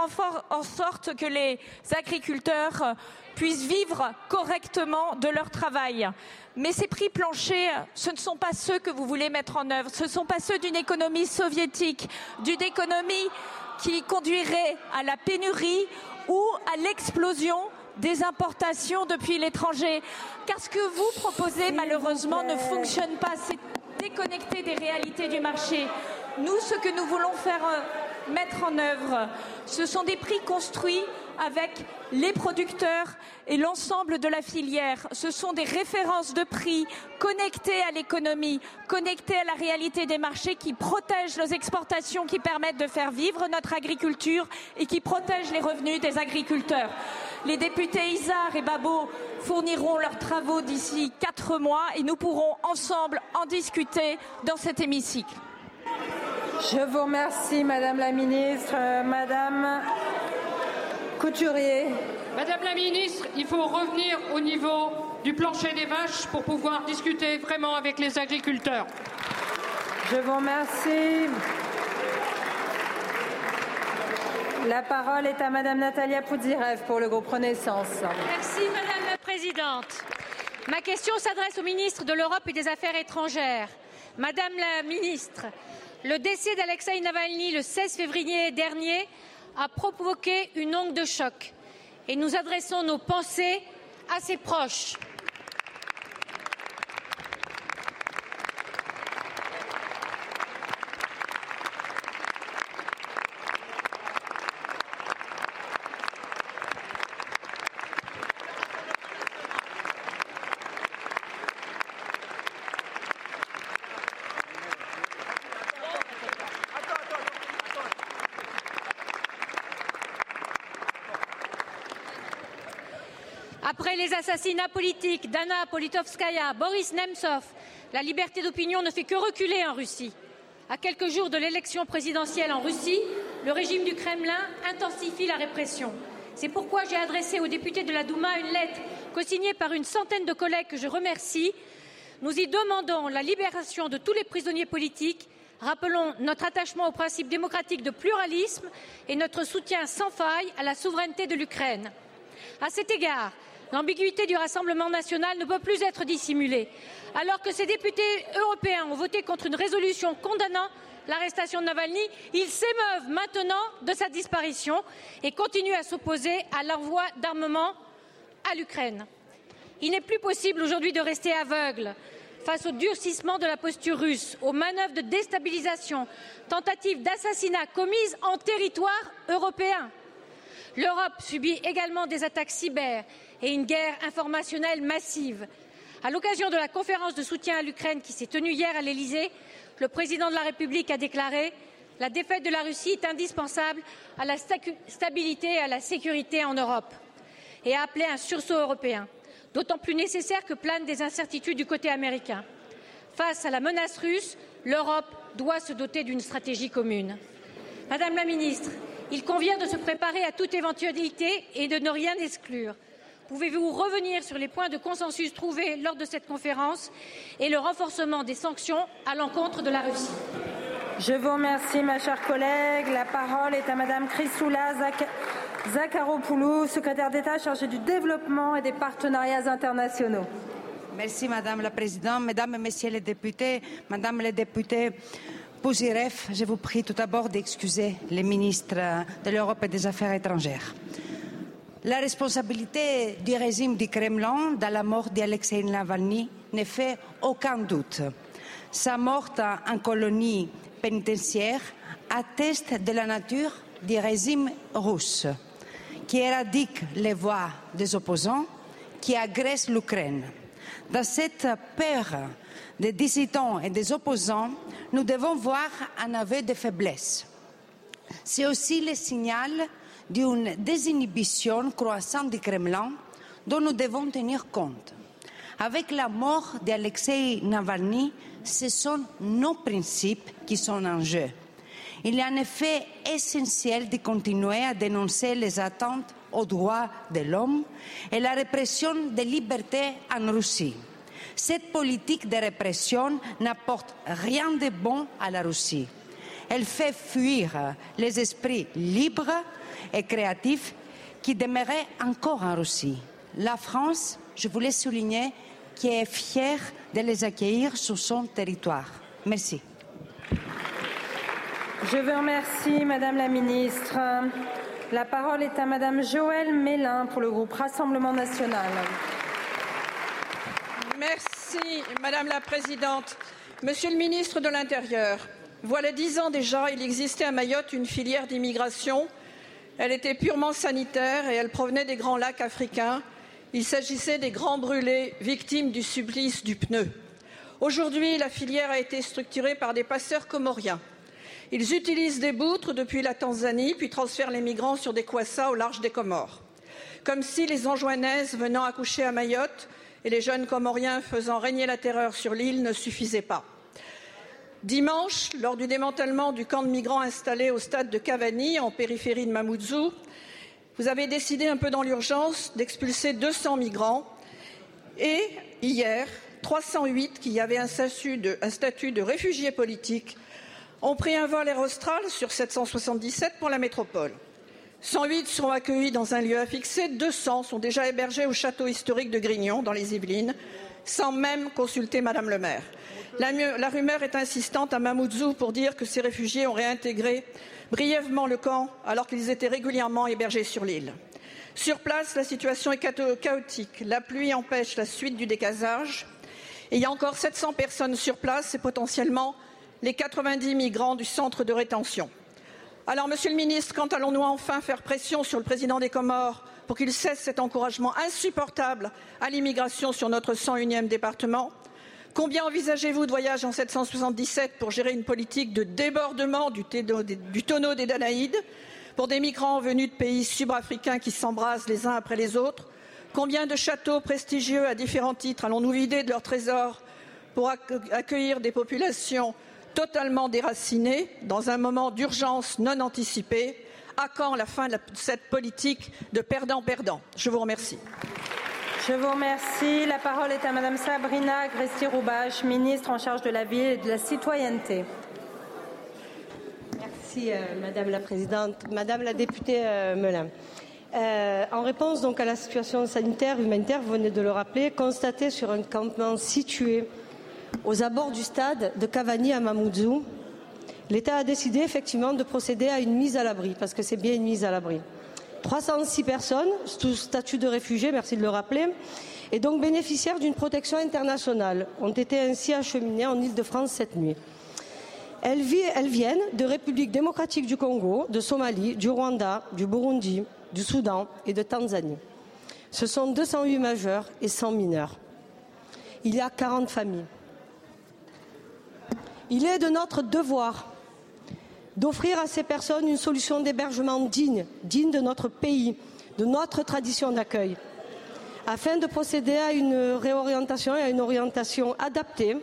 en sorte que les agriculteurs puissent vivre correctement de leur travail. Mais ces prix planchers, ce ne sont pas ceux que vous voulez mettre en œuvre. Ce ne sont pas ceux d'une économie soviétique, d'une économie qui conduirait à la pénurie ou à l'explosion des importations depuis l'étranger. Car ce que vous proposez, malheureusement, ne fonctionne pas. C'est déconnecté des réalités du marché. Nous, ce que nous voulons faire euh, mettre en œuvre, ce sont des prix construits avec les producteurs et l'ensemble de la filière. Ce sont des références de prix connectées à l'économie, connectées à la réalité des marchés qui protègent nos exportations, qui permettent de faire vivre notre agriculture et qui protègent les revenus des agriculteurs. Les députés Isard et Babot fourniront leurs travaux d'ici quatre mois et nous pourrons ensemble en discuter dans cet hémicycle. Je vous remercie, Madame la Ministre. Euh, Madame Couturier. Madame la Ministre, il faut revenir au niveau du plancher des vaches pour pouvoir discuter vraiment avec les agriculteurs. Je vous remercie. La parole est à Madame Natalia Poudzirev pour le groupe Renaissance. Merci Madame la Présidente. Ma question s'adresse au ministre de l'Europe et des Affaires étrangères. Madame la Ministre, le décès d'Alexei Navalny le 16 février dernier a provoqué une onde de choc et nous adressons nos pensées à ses proches. Après les assassinats politiques d'Anna Politkovskaya, Boris Nemtsov, la liberté d'opinion ne fait que reculer en Russie. À quelques jours de l'élection présidentielle en Russie, le régime du Kremlin intensifie la répression. C'est pourquoi j'ai adressé aux députés de la Douma une lettre co-signée par une centaine de collègues que je remercie. Nous y demandons la libération de tous les prisonniers politiques, rappelons notre attachement au principe démocratique de pluralisme et notre soutien sans faille à la souveraineté de l'Ukraine. À cet égard, L'ambiguïté du Rassemblement national ne peut plus être dissimulée. Alors que ces députés européens ont voté contre une résolution condamnant l'arrestation de Navalny, ils s'émeuvent maintenant de sa disparition et continuent à s'opposer à l'envoi d'armement à l'Ukraine. Il n'est plus possible aujourd'hui de rester aveugle face au durcissement de la posture russe, aux manœuvres de déstabilisation, tentatives d'assassinat commises en territoire européen. L'Europe subit également des attaques cyber et une guerre informationnelle massive. À l'occasion de la conférence de soutien à l'Ukraine qui s'est tenue hier à l'Elysée, le président de la République a déclaré La défaite de la Russie est indispensable à la stabilité et à la sécurité en Europe et a appelé un sursaut européen, d'autant plus nécessaire que planent des incertitudes du côté américain. Face à la menace russe, l'Europe doit se doter d'une stratégie commune. Madame la ministre, il convient de se préparer à toute éventualité et de ne rien exclure. Pouvez-vous revenir sur les points de consensus trouvés lors de cette conférence et le renforcement des sanctions à l'encontre de la Russie? Je vous remercie, ma chère collègue. La parole est à Madame Chrysoula Zakharopoulou, secrétaire d'État chargée du développement et des partenariats internationaux. Merci, Madame la Présidente. Mesdames et Messieurs les députés, Madame les députés, Pouzirev, je vous prie tout d'abord d'excuser les ministres de l'Europe et des Affaires étrangères. La responsabilité du régime du Kremlin dans la mort d'Alexei Navalny ne fait aucun doute. Sa mort en colonie pénitentiaire atteste de la nature du régime russe, qui éradique les voix des opposants, qui agresse l'Ukraine. Dans cette peur des dissidents et des opposants, nous devons voir un aveu de faiblesse. C'est aussi le signal d'une désinhibition croissante du Kremlin dont nous devons tenir compte. Avec la mort d'Alexei Navalny, ce sont nos principes qui sont en jeu. Il est en effet essentiel de continuer à dénoncer les attentes aux droits de l'homme et la répression des libertés en Russie. Cette politique de répression n'apporte rien de bon à la Russie. Elle fait fuir les esprits libres et créatifs qui demeuraient encore en Russie. La France, je voulais souligner, qui est fière de les accueillir sur son territoire. Merci. Je vous remercie, Madame la Ministre. La parole est à Madame Joëlle Mélin pour le groupe Rassemblement national. Merci, Madame la Présidente. Monsieur le ministre de l'Intérieur, voilà dix ans déjà, il existait à Mayotte une filière d'immigration elle était purement sanitaire et elle provenait des grands lacs africains. Il s'agissait des grands brûlés, victimes du supplice du pneu. Aujourd'hui, la filière a été structurée par des passeurs comoriens. Ils utilisent des boutres depuis la Tanzanie, puis transfèrent les migrants sur des quassas au large des Comores. Comme si les Anjouanaises venant accoucher à Mayotte et les jeunes Comoriens faisant régner la terreur sur l'île ne suffisaient pas. Dimanche, lors du démantèlement du camp de migrants installé au stade de Cavani, en périphérie de Mamoudzou, vous avez décidé un peu dans l'urgence d'expulser 200 migrants. Et hier, 308 qui avaient un statut de, réfugiés politiques ont pris un vol Air Austral sur 777 pour la métropole. 108 seront accueillis dans un lieu affixé, 200 sont déjà hébergés au château historique de Grignon, dans les Yvelines, sans même consulter Madame le maire. La, rumeur est insistante à Mamoudzou pour dire que ces réfugiés ont réintégré brièvement le camp alors qu'ils étaient régulièrement hébergés sur l'île. Sur place, la situation est chaotique. La pluie empêche la suite du décasage. Et il y a encore 700 personnes sur place et potentiellement les 90 migrants du centre de rétention. Alors, Monsieur le Ministre, quand allons-nous enfin faire pression sur le président des Comores pour qu'il cesse cet encouragement insupportable à l'immigration sur notre 101e département. Combien envisagez-vous de voyages en 777 pour gérer une politique de débordement du, tonneau des Danaïdes pour des migrants venus de pays subafricains qui s'embrassent les uns après les autres? Combien de châteaux prestigieux à différents titres allons-nous vider de leurs trésors pour accueillir des populations totalement déracinées dans un moment d'urgence non anticipée? À quand la fin de cette politique de perdant-perdant Je vous remercie. Je vous remercie. La parole est à Madame Sabrina Gresti-Roubache, ministre en charge de la ville et de la citoyenneté. Merci, euh, Madame la Présidente. Madame la députée euh, Melin. Euh, en réponse donc à la situation sanitaire humanitaire, vous venez de le rappeler, constatée sur un campement situé aux abords du stade de Cavani à Mamoudzou, l'État a décidé effectivement de procéder à une mise à l'abri, parce que c'est bien une mise à l'abri. 306 personnes sous statut de réfugiés, merci de le rappeler, et donc bénéficiaires d'une protection internationale, ont été ainsi acheminées en Ile-de-France cette nuit. Elles, elles viennent de République démocratique du Congo, de Somalie, du Rwanda, du Burundi, du Soudan et de Tanzanie. Ce sont 208 majeurs et 100 mineurs. Il y a 40 familles. Il est de notre devoir d'offrir à ces personnes une solution d'hébergement digne, digne de notre pays, de notre tradition d'accueil, afin de procéder à une réorientation et à une orientation adaptée.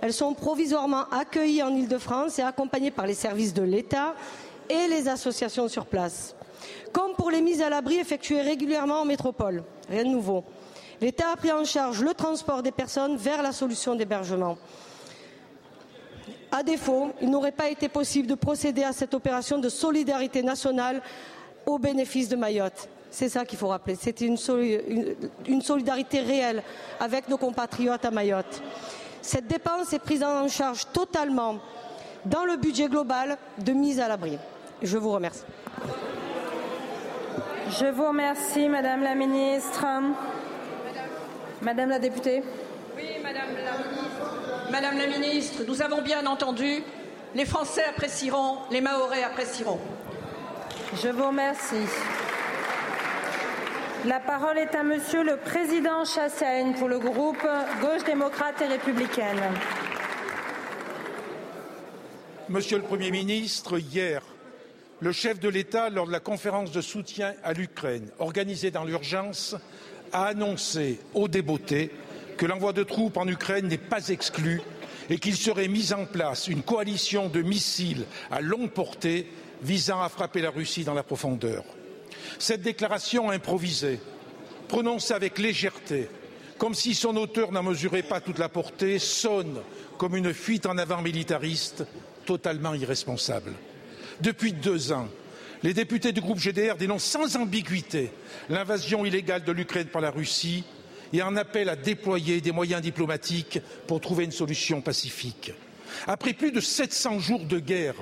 Elles sont provisoirement accueillies en Ile-de-France et accompagnées par les services de l'État et les associations sur place. Comme pour les mises à l'abri effectuées régulièrement en métropole, rien de nouveau. L'État a pris en charge le transport des personnes vers la solution d'hébergement. À défaut, il n'aurait pas été possible de procéder à cette opération de solidarité nationale au bénéfice de Mayotte. C'est ça qu'il faut rappeler. C'était une, une, une, solidarité réelle avec nos compatriotes à Mayotte. Cette dépense est prise en charge totalement dans le budget global de mise à l'abri. Je vous remercie. Je vous remercie, Madame la Ministre. Madame la députée. Oui, Madame la Ministre. Madame la Ministre, nous avons bien entendu, les Français apprécieront, les Mahorais apprécieront. Je vous remercie. La parole est à Monsieur le Président Chassaigne pour le groupe Gauche démocrate et républicaine. Monsieur le Premier ministre, hier, le chef de l'État, lors de la conférence de soutien à l'Ukraine organisée dans l'urgence, a annoncé aux débeautés que l'envoi de troupes en Ukraine n'est pas exclu et qu'il serait mis en place une coalition de missiles à longue portée visant à frapper la Russie dans la profondeur. Cette déclaration improvisée, prononcée avec légèreté, comme si son auteur n'en mesurait pas toute la portée, sonne comme une fuite en avant militariste totalement irresponsable. Depuis deux ans, les députés du groupe GDR dénoncent sans ambiguïté l'invasion illégale de l'Ukraine par la Russie et en appellent à déployer des moyens diplomatiques pour trouver une solution pacifique. Après plus de 700 jours de guerre,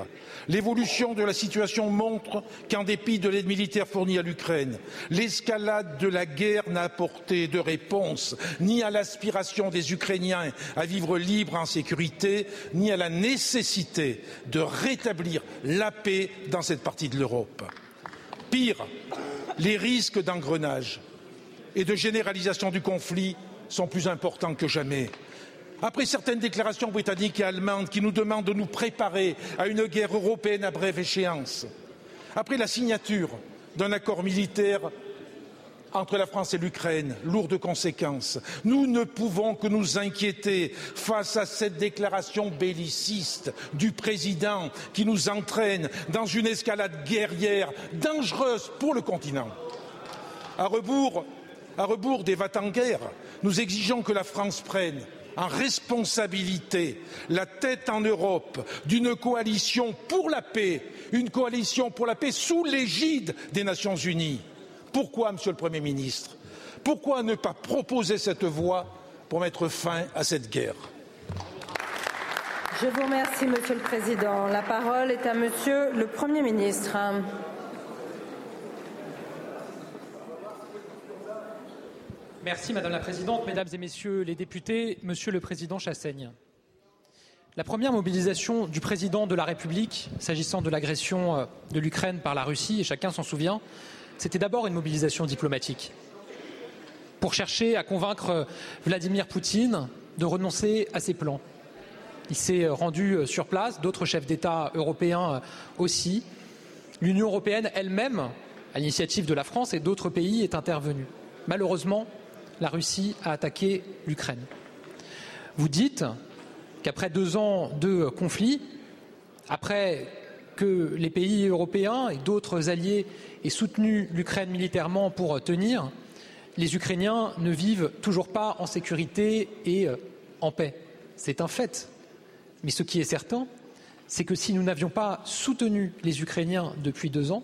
l'évolution de la situation montre qu'en dépit de l'aide militaire fournie à l'Ukraine, l'escalade de la guerre n'a apporté de réponse ni à l'aspiration des Ukrainiens à vivre libres en sécurité, ni à la nécessité de rétablir la paix dans cette partie de l'Europe. Pire, les risques d'engrenage et de généralisation du conflit sont plus importants que jamais. Après certaines déclarations britanniques et allemandes qui nous demandent de nous préparer à une guerre européenne à brève échéance, après la signature d'un accord militaire entre la France et l'Ukraine, lourde conséquences. Nous ne pouvons que nous inquiéter face à cette déclaration belliciste du président qui nous entraîne dans une escalade guerrière dangereuse pour le continent. À rebours, à rebours des va-t-en-guerre, nous exigeons que la France prenne en responsabilité la tête en Europe d'une coalition pour la paix, une coalition pour la paix sous l'égide des Nations Unies. Pourquoi, Monsieur le Premier ministre? Pourquoi ne pas proposer cette voie pour mettre fin à cette guerre? Je vous remercie, Monsieur le Président. La parole est à Monsieur le Premier ministre. Merci Madame la Présidente, Mesdames et Messieurs les députés, Monsieur le Président Chassaigne. La première mobilisation du président de la République s'agissant de l'agression euh, de l'Ukraine par la Russie, et chacun s'en souvient, c'était d'abord une mobilisation diplomatique pour chercher à convaincre euh, Vladimir Poutine de renoncer à ses plans. Il s'est rendu euh, sur place, d'autres chefs d'État européens aussi. L'Union européenne elle-même, à l'initiative de la France et d'autres pays, est intervenue. Malheureusement, la Russie a attaqué l'Ukraine. Vous dites qu'après deux ans de conflit, après que les pays européens et d'autres alliés aient soutenu l'Ukraine militairement pour tenir, les Ukrainiens ne vivent toujours pas en sécurité et euh, en paix. C'est un fait. Mais ce qui est certain, c'est que si nous n'avions pas soutenu les Ukrainiens depuis deux ans,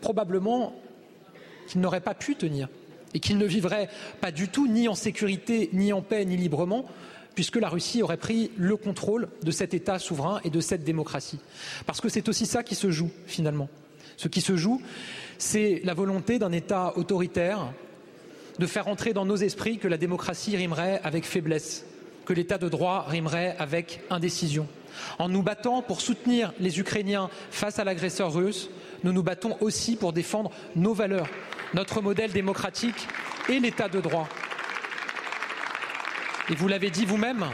probablement qu'ils n'auraient pas pu tenir et qu'ils ne vivraient pas du tout ni en sécurité, ni en paix, ni librement, puisque la Russie aurait pris le contrôle de cet État souverain et de cette démocratie. Parce que c'est aussi ça qui se joue, finalement. Ce qui se joue, c'est la volonté d'un État autoritaire de faire entrer dans nos esprits que la démocratie rimerait avec faiblesse, que l'État de droit rimerait avec indécision. En nous battant pour soutenir les Ukrainiens face à l'agresseur russe, nous nous battons aussi pour défendre nos valeurs, notre modèle démocratique et l'état de droit. Et vous l'avez dit vous-même,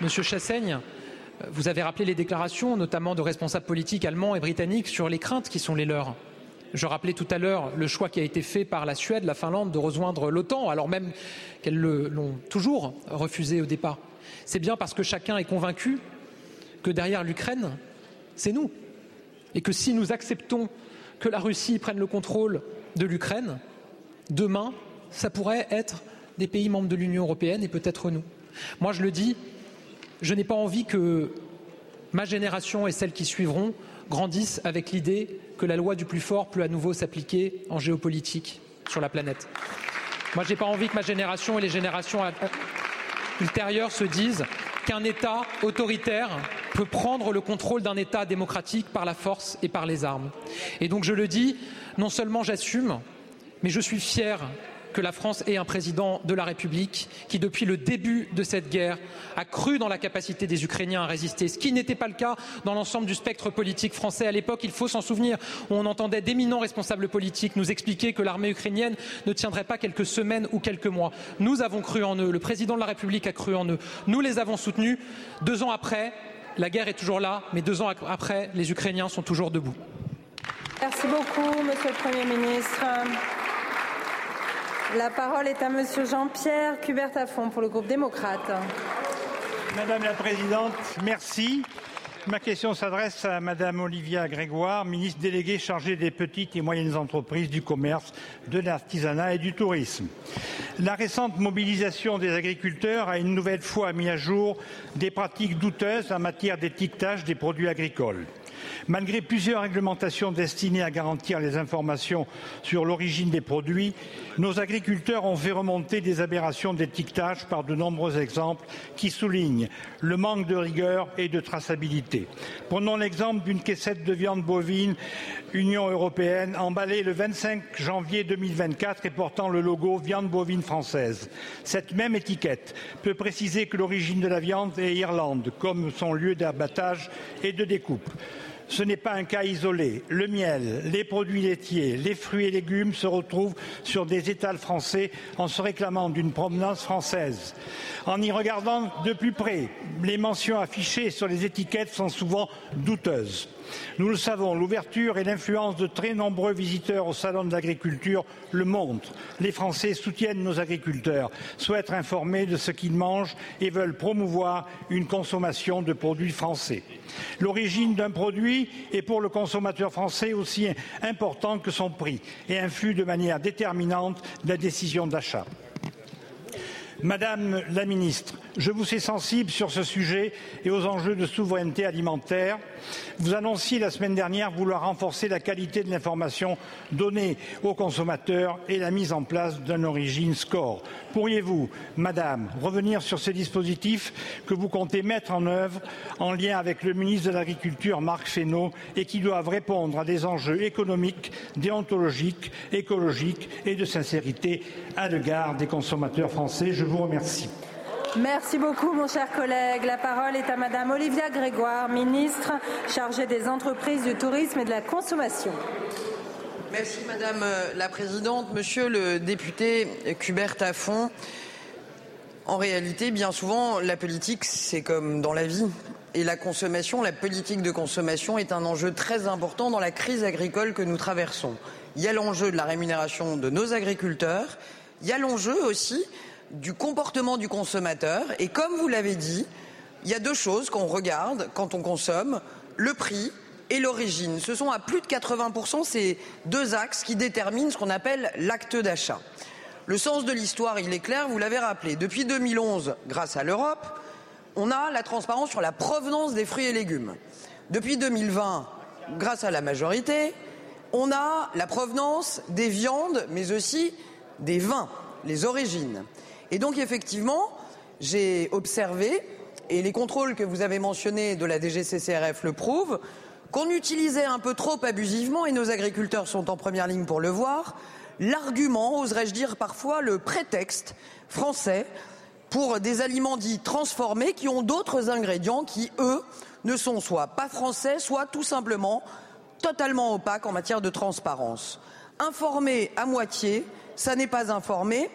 Monsieur Chassaigne, vous avez rappelé les déclarations, notamment de responsables politiques allemands et britanniques, sur les craintes qui sont les leurs. Je rappelais tout à l'heure le choix qui a été fait par la Suède, la Finlande de rejoindre l'OTAN, alors même qu'elles l'ont toujours refusé au départ. C'est bien parce que chacun est convaincu que derrière l'Ukraine, c'est nous. Et que si nous acceptons que la Russie prenne le contrôle de l'Ukraine, demain, ça pourrait être des pays membres de l'Union européenne et peut-être nous. Moi, je le dis, je n'ai pas envie que ma génération et celles qui suivront grandissent avec l'idée que la loi du plus fort peut à nouveau s'appliquer en géopolitique sur la planète. Moi, je n'ai pas envie que ma génération et les générations ultérieures se disent qu'un État autoritaire peut prendre le contrôle d'un État démocratique par la force et par les armes. Et donc je le dis, non seulement j'assume, mais je suis fier que la France ait un président de la République qui, depuis le début de cette guerre, a cru dans la capacité des Ukrainiens à résister, ce qui n'était pas le cas dans l'ensemble du spectre politique français. À l'époque, il faut s'en souvenir, on entendait d'éminents responsables politiques nous expliquer que l'armée ukrainienne ne tiendrait pas quelques semaines ou quelques mois. Nous avons cru en eux, le président de la République a cru en eux, nous les avons soutenus. Deux ans après, la guerre est toujours là, mais deux ans après, les Ukrainiens sont toujours debout. Merci beaucoup, Monsieur le Premier ministre. La parole est à Monsieur Jean-Pierre Cubertafond pour le groupe démocrate. Madame la Présidente, merci. Ma question s'adresse à Madame Olivia Grégoire, ministre déléguée chargée des petites et moyennes entreprises, du commerce, de l'artisanat et du tourisme. La récente mobilisation des agriculteurs a une nouvelle fois mis à jour des pratiques douteuses en matière d'étiquetage des produits agricoles. Malgré plusieurs réglementations destinées à garantir les informations sur l'origine des produits, nos agriculteurs ont fait remonter des aberrations d'étiquetage par de nombreux exemples qui soulignent le manque de rigueur et de traçabilité. Prenons l'exemple d'une caissette de viande bovine Union européenne emballée le 25 janvier 2024 et portant le logo viande bovine française. Cette même étiquette peut préciser que l'origine de la viande est Irlande, comme son lieu d'abattage et de découpe. Ce n'est pas un cas isolé. Le miel, les produits laitiers, les fruits et légumes se retrouvent sur des étals français en se réclamant d'une provenance française. En y regardant de plus près, les mentions affichées sur les étiquettes sont souvent douteuses. Nous le savons, l'ouverture et l'influence de très nombreux visiteurs au salon de l'agriculture le montrent. Les Français soutiennent nos agriculteurs, souhaitent informer de ce qu'ils mangent et veulent promouvoir une consommation de produits français. L'origine d'un produit est pour le consommateur français aussi important que son prix et influe de manière déterminante la décision d'achat. Madame la ministre, je vous sais sensible sur ce sujet et aux enjeux de souveraineté alimentaire. Vous annonciez la semaine dernière vouloir renforcer la qualité de l'information donnée aux consommateurs et la mise en place d'un origin score. Pourriez-vous, Madame, revenir sur ces dispositifs que vous comptez mettre en œuvre en lien avec le ministre de l'Agriculture, Marc Fesneau, et qui doivent répondre à des enjeux économiques, déontologiques, écologiques et de sincérité à l'égard des consommateurs français? Je vous remercie. Merci beaucoup, mon cher collègue. La parole est à Madame Olivia Grégoire, ministre chargée des entreprises, du tourisme et de la consommation. Merci, Madame la Présidente. Monsieur le député Hubert Taffon, en réalité, bien souvent, la politique, c'est comme dans la vie. Et la consommation, la politique de consommation est un enjeu très important dans la crise agricole que nous traversons. Il y a l'enjeu de la rémunération de nos agriculteurs. Il y a l'enjeu aussi du comportement du consommateur. Et comme vous l'avez dit, il y a deux choses qu'on regarde quand on consomme, le prix et l'origine. Ce sont à plus de 80% ces deux axes qui déterminent ce qu'on appelle l'acte d'achat. Le sens de l'histoire, il est clair, vous l'avez rappelé. Depuis 2011, grâce à l'Europe, on a la transparence sur la provenance des fruits et légumes. Depuis 2020, grâce à la majorité, on a la provenance des viandes, mais aussi des vins, les origines. Et donc effectivement, j'ai observé, et les contrôles que vous avez mentionnés de la DGCCRF le prouvent, qu'on utilisait un peu trop abusivement, et nos agriculteurs sont en première ligne pour le voir, l'argument, oserais-je dire parfois le prétexte français pour des aliments dits transformés qui ont d'autres ingrédients qui, eux, ne sont soit pas français, soit tout simplement totalement opaques en matière de transparence. Informer à moitié, ça n'est pas informer,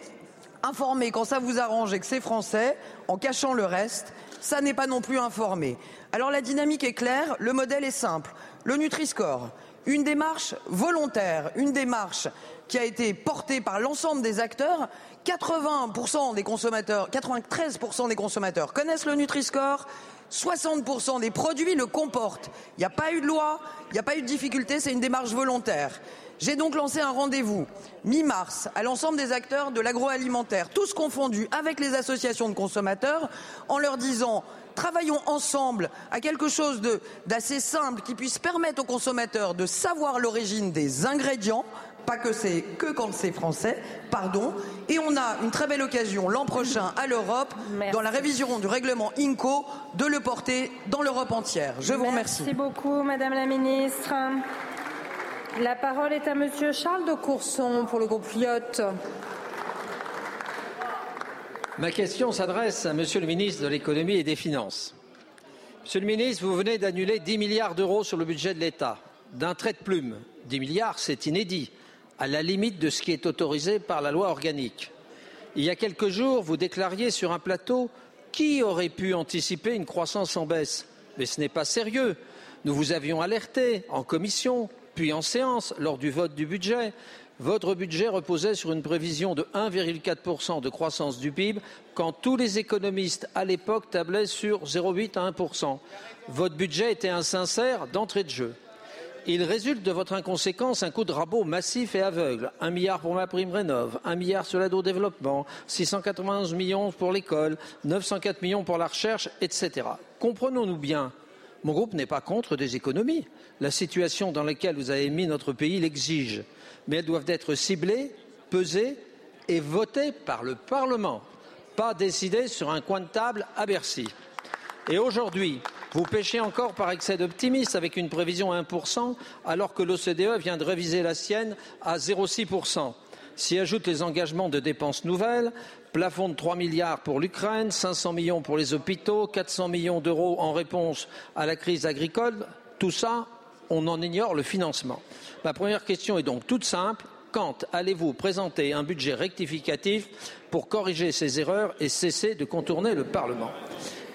informer quand ça vous arrange et que c'est français, en cachant le reste, ça n'est pas non plus informé. Alors la dynamique est claire, le modèle est simple. Le Nutri-Score, une démarche volontaire, une démarche qui a été portée par l'ensemble des acteurs. 80% des consommateurs, 93% des consommateurs connaissent le Nutri-Score. 60% des produits le comportent. Il n'y a pas eu de loi, il n'y a pas eu de difficulté, c'est une démarche volontaire. J'ai donc lancé un rendez-vous mi-mars à l'ensemble des acteurs de l'agroalimentaire, tous confondus avec les associations de consommateurs, en leur disant travaillons ensemble à quelque chose d'assez simple qui puisse permettre aux consommateurs de savoir l'origine des ingrédients, pas que c'est que quand c'est français, pardon. Et on a une très belle occasion l'an prochain à l'Europe, dans la révision du règlement INCO, de le porter dans l'Europe entière. Je vous remercie. Merci beaucoup, Madame la Ministre. La parole est à Monsieur Charles de Courson pour le groupe Lyotte. Ma question s'adresse à Monsieur le ministre de l'économie et des finances. Monsieur le ministre, vous venez d'annuler 10 milliards d'euros sur le budget de l'État. D'un trait de plume, 10 milliards, c'est inédit, à la limite de ce qui est autorisé par la loi organique. Il y a quelques jours, vous déclariez sur un plateau qui aurait pu anticiper une croissance en baisse? Mais ce n'est pas sérieux. Nous vous avions alerté en commission, puis en séance, lors du vote du budget, votre budget reposait sur une prévision de 1,4% de croissance du PIB, quand tous les économistes à l'époque tablaient sur 0,8 à 1%. Votre budget était insincère d'entrée de jeu. Il résulte de votre inconséquence un coup de rabot massif et aveugle. Un milliard pour ma prime rénov, un milliard sur l'aide au développement, 691 millions pour l'école, 904 millions pour la recherche, etc. Comprenons-nous bien, mon groupe n'est pas contre des économies. La situation dans laquelle vous avez mis notre pays l'exige. Mais elles doivent être ciblées, pesées et votées par le Parlement, pas décidées sur un coin de table à Bercy. Et aujourd'hui, vous pêchez encore par excès d'optimisme avec une prévision à 1%, alors que l'OCDE vient de réviser la sienne à 0,6%. S'y ajoutent les engagements de dépenses nouvelles, plafond de 3 milliards pour l'Ukraine, 500 millions pour les hôpitaux, 400 millions d'euros en réponse à la crise agricole. Tout ça, on en ignore le financement. Ma première question est donc toute simple. Quand allez-vous présenter un budget rectificatif pour corriger ces erreurs et cesser de contourner le Parlement?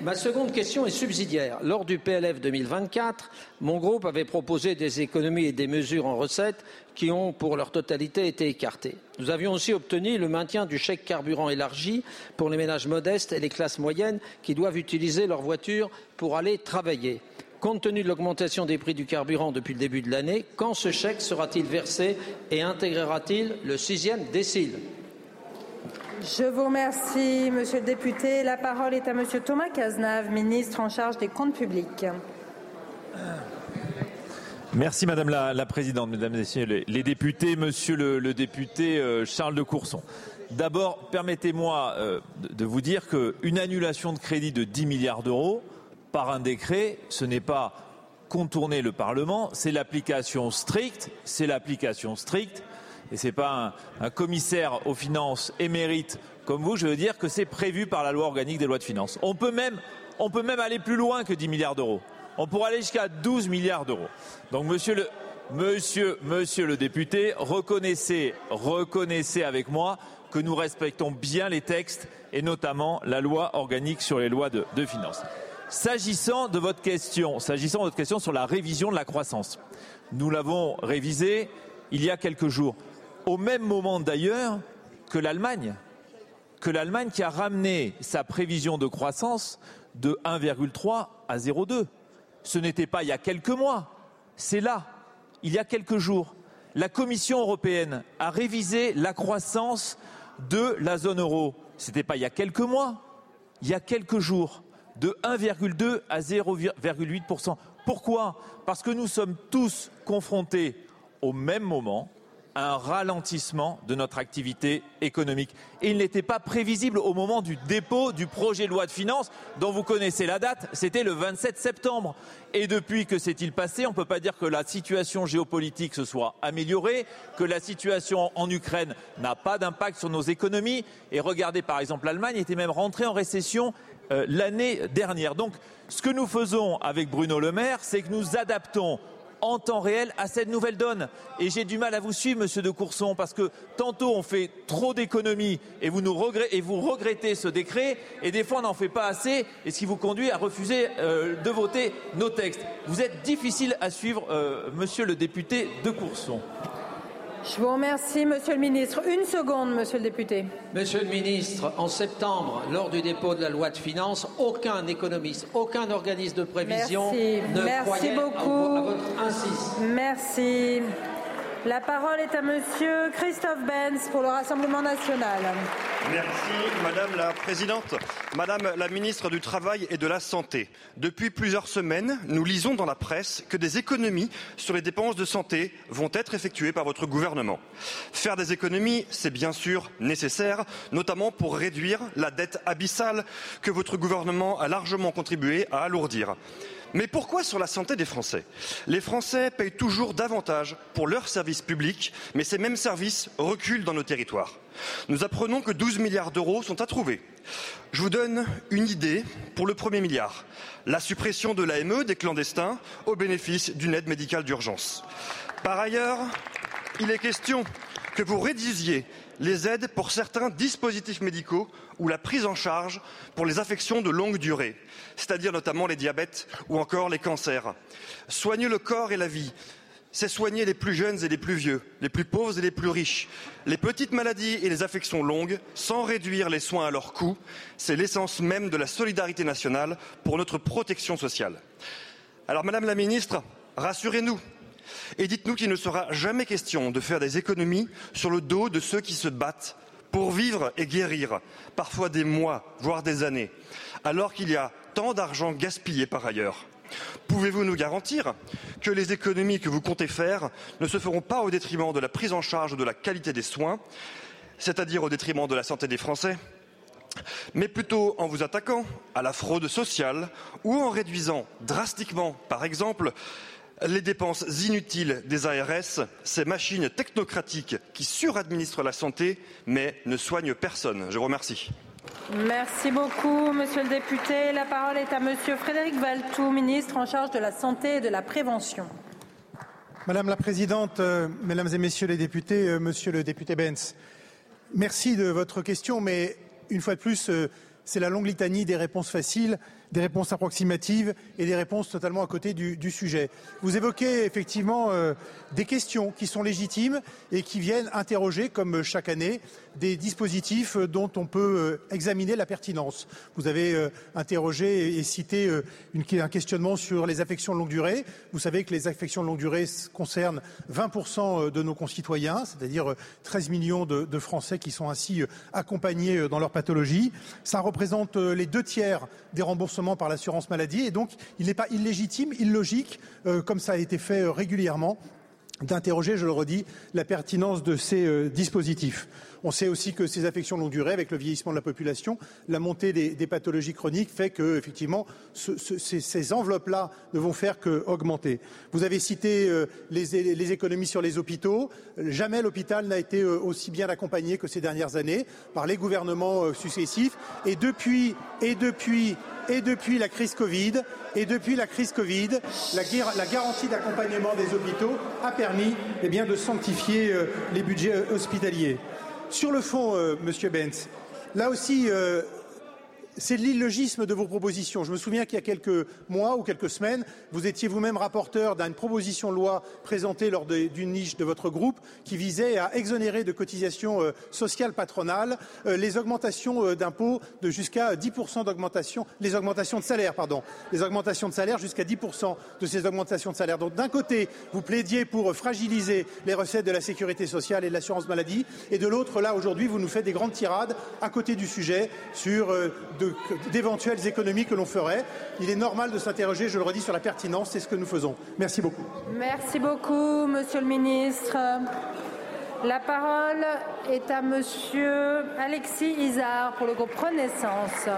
Ma seconde question est subsidiaire. Lors du PLF 2024, mon groupe avait proposé des économies et des mesures en recettes qui ont, pour leur totalité, été écartées. Nous avions aussi obtenu le maintien du chèque carburant élargi pour les ménages modestes et les classes moyennes qui doivent utiliser leur voiture pour aller travailler. Compte tenu de l'augmentation des prix du carburant depuis le début de l'année, quand ce chèque sera-t-il versé et intégrera-t-il le sixième décile? Je vous remercie, Monsieur le député. La parole est à Monsieur Thomas Cazenave, ministre en charge des comptes publics. Merci Madame la, Présidente, Mesdames et Messieurs les, députés, Monsieur le, député euh, Charles de Courson. D'abord, permettez-moi euh, de, de vous dire qu'une annulation de crédit de 10 milliards d'euros par un décret, ce n'est pas contourner le Parlement, c'est l'application stricte, c'est l'application stricte, et c'est pas un, commissaire aux finances émérite comme vous, je veux dire que c'est prévu par la loi organique des lois de finances. On peut même, on peut même aller plus loin que 10 milliards d'euros. On pourrait aller jusqu'à 12 milliards d'euros. Donc, monsieur le, monsieur, monsieur le député, reconnaissez, reconnaissez avec moi que nous respectons bien les textes et notamment la loi organique sur les lois de, de finances. S'agissant de votre question, s'agissant de votre question sur la révision de la croissance, nous l'avons révisée il y a quelques jours, au même moment d'ailleurs que l'Allemagne, que l'Allemagne qui a ramené sa prévision de croissance de 1,3 à 0,2. Ce n'était pas il y a quelques mois, c'est là, il y a quelques jours. La Commission européenne a révisé la croissance de la zone euro. Ce n'était pas il y a quelques mois, il y a quelques jours, de 1,2 à 0,8%. Pourquoi? Parce que nous sommes tous confrontés au même moment un ralentissement de notre activité économique. Il n'était pas prévisible au moment du dépôt du projet de loi de finances, dont vous connaissez la date, c'était le 27 septembre. Et depuis, que s'est-il passé On ne peut pas dire que la situation géopolitique se soit améliorée, que la situation en Ukraine n'a pas d'impact sur nos économies. Et regardez par exemple, l'Allemagne était même rentrée en récession euh, l'année dernière. Donc, ce que nous faisons avec Bruno Le Maire, c'est que nous adaptons en temps réel à cette nouvelle donne. Et j'ai du mal à vous suivre, monsieur de Courson, parce que tantôt on fait trop d'économies et vous nous regrettez, et vous regrettez ce décret, et des fois on n'en fait pas assez, et ce qui vous conduit à refuser euh, de voter nos textes. Vous êtes difficile à suivre, euh, monsieur le député de Courson. Je vous remercie, Monsieur le ministre. Une seconde, Monsieur le député. Monsieur le ministre, en septembre, lors du dépôt de la loi de finances, aucun économiste, aucun organisme de prévision Merci. ne Merci croyait beaucoup. à votre insiste. Merci. La parole est à Monsieur Christophe Benz pour le Rassemblement national. Merci Madame la Présidente. Madame la Ministre du Travail et de la Santé, depuis plusieurs semaines, nous lisons dans la presse que des économies sur les dépenses de santé vont être effectuées par votre gouvernement. Faire des économies, c'est bien sûr nécessaire, notamment pour réduire la dette abyssale que votre gouvernement a largement contribué à alourdir. Mais pourquoi sur la santé des Français? Les Français payent toujours davantage pour leurs services publics, mais ces mêmes services reculent dans nos territoires. Nous apprenons que 12 milliards d'euros sont à trouver. Je vous donne une idée pour le premier milliard. La suppression de l'AME des clandestins au bénéfice d'une aide médicale d'urgence. Par ailleurs, il est question que vous réduisiez les aides pour certains dispositifs médicaux ou la prise en charge pour les affections de longue durée, c'est-à-dire notamment les diabètes ou encore les cancers. Soigner le corps et la vie, c'est soigner les plus jeunes et les plus vieux, les plus pauvres et les plus riches, les petites maladies et les affections longues, sans réduire les soins à leur coût. C'est l'essence même de la solidarité nationale pour notre protection sociale. Alors, Madame la Ministre, rassurez-nous, et dites-nous qu'il ne sera jamais question de faire des économies sur le dos de ceux qui se battent pour vivre et guérir, parfois des mois, voire des années, alors qu'il y a tant d'argent gaspillé par ailleurs. Pouvez-vous nous garantir que les économies que vous comptez faire ne se feront pas au détriment de la prise en charge de la qualité des soins, c'est-à-dire au détriment de la santé des Français mais plutôt en vous attaquant à la fraude sociale ou en réduisant drastiquement, par exemple, les dépenses inutiles des ARS, ces machines technocratiques qui suradministrent la santé mais ne soignent personne. Je vous remercie. Merci beaucoup, Monsieur le député. La parole est à Monsieur Frédéric Valtou, ministre en charge de la santé et de la prévention. Madame la Présidente, euh, Mesdames et Messieurs les députés, euh, Monsieur le député Benz, merci de votre question, mais une fois de plus, euh, c'est la longue litanie des réponses faciles. Des réponses approximatives et des réponses totalement à côté du, sujet. Vous évoquez effectivement euh, des questions qui sont légitimes et qui viennent interroger, comme chaque année, des dispositifs dont on peut euh, examiner la pertinence. Vous avez euh, interrogé et cité un questionnement sur les affections de longue durée. Vous savez que les affections de longue durée concernent 20% de nos concitoyens, c'est-à-dire 13 millions de, de Français qui sont ainsi accompagnés dans leur pathologie. Ça représente les deux tiers des remboursements par l'assurance maladie et donc il n'est pas illégitime, illogique, euh, comme ça a été fait euh, régulièrement, d'interroger, je le redis, la pertinence de ces euh, dispositifs. On sait aussi que ces affections longue durée, avec le vieillissement de la population, la montée des, pathologies chroniques fait que, effectivement, ce, ce, ces, enveloppes-là ne vont faire qu'augmenter. Vous avez cité les, économies sur les hôpitaux. Jamais l'hôpital n'a été aussi bien accompagné que ces dernières années par les gouvernements successifs. Et depuis, et depuis et depuis la crise Covid, et depuis la crise Covid, la, garantie d'accompagnement des hôpitaux a permis eh bien, de sanctifier euh, les budgets hospitaliers. Sur le fond, euh, Monsieur Benz, là aussi, euh, c'est l'illogisme de vos propositions. Je me souviens qu'il y a quelques mois ou quelques semaines, vous étiez vous-même rapporteur d'une proposition de loi présentée lors d'une niche de votre groupe qui visait à exonérer de cotisations euh, sociales patronales euh, les augmentations euh, d'impôts de jusqu'à 10% d'augmentation, les augmentations de salaire, pardon, les augmentations de salaire jusqu'à 10% de ces augmentations de salaire. Donc d'un côté, vous plaidiez pour fragiliser les recettes de la sécurité sociale et de l'assurance maladie, et de l'autre, là aujourd'hui, vous nous faites des grandes tirades à côté du sujet sur d'éventuelles économies que l'on ferait. Il est normal de s'interroger, je le redis, sur la pertinence. C'est ce que nous faisons. Merci beaucoup. Merci beaucoup, Monsieur le Ministre. La parole est à Monsieur Alexis Isard pour le groupe Renaissance.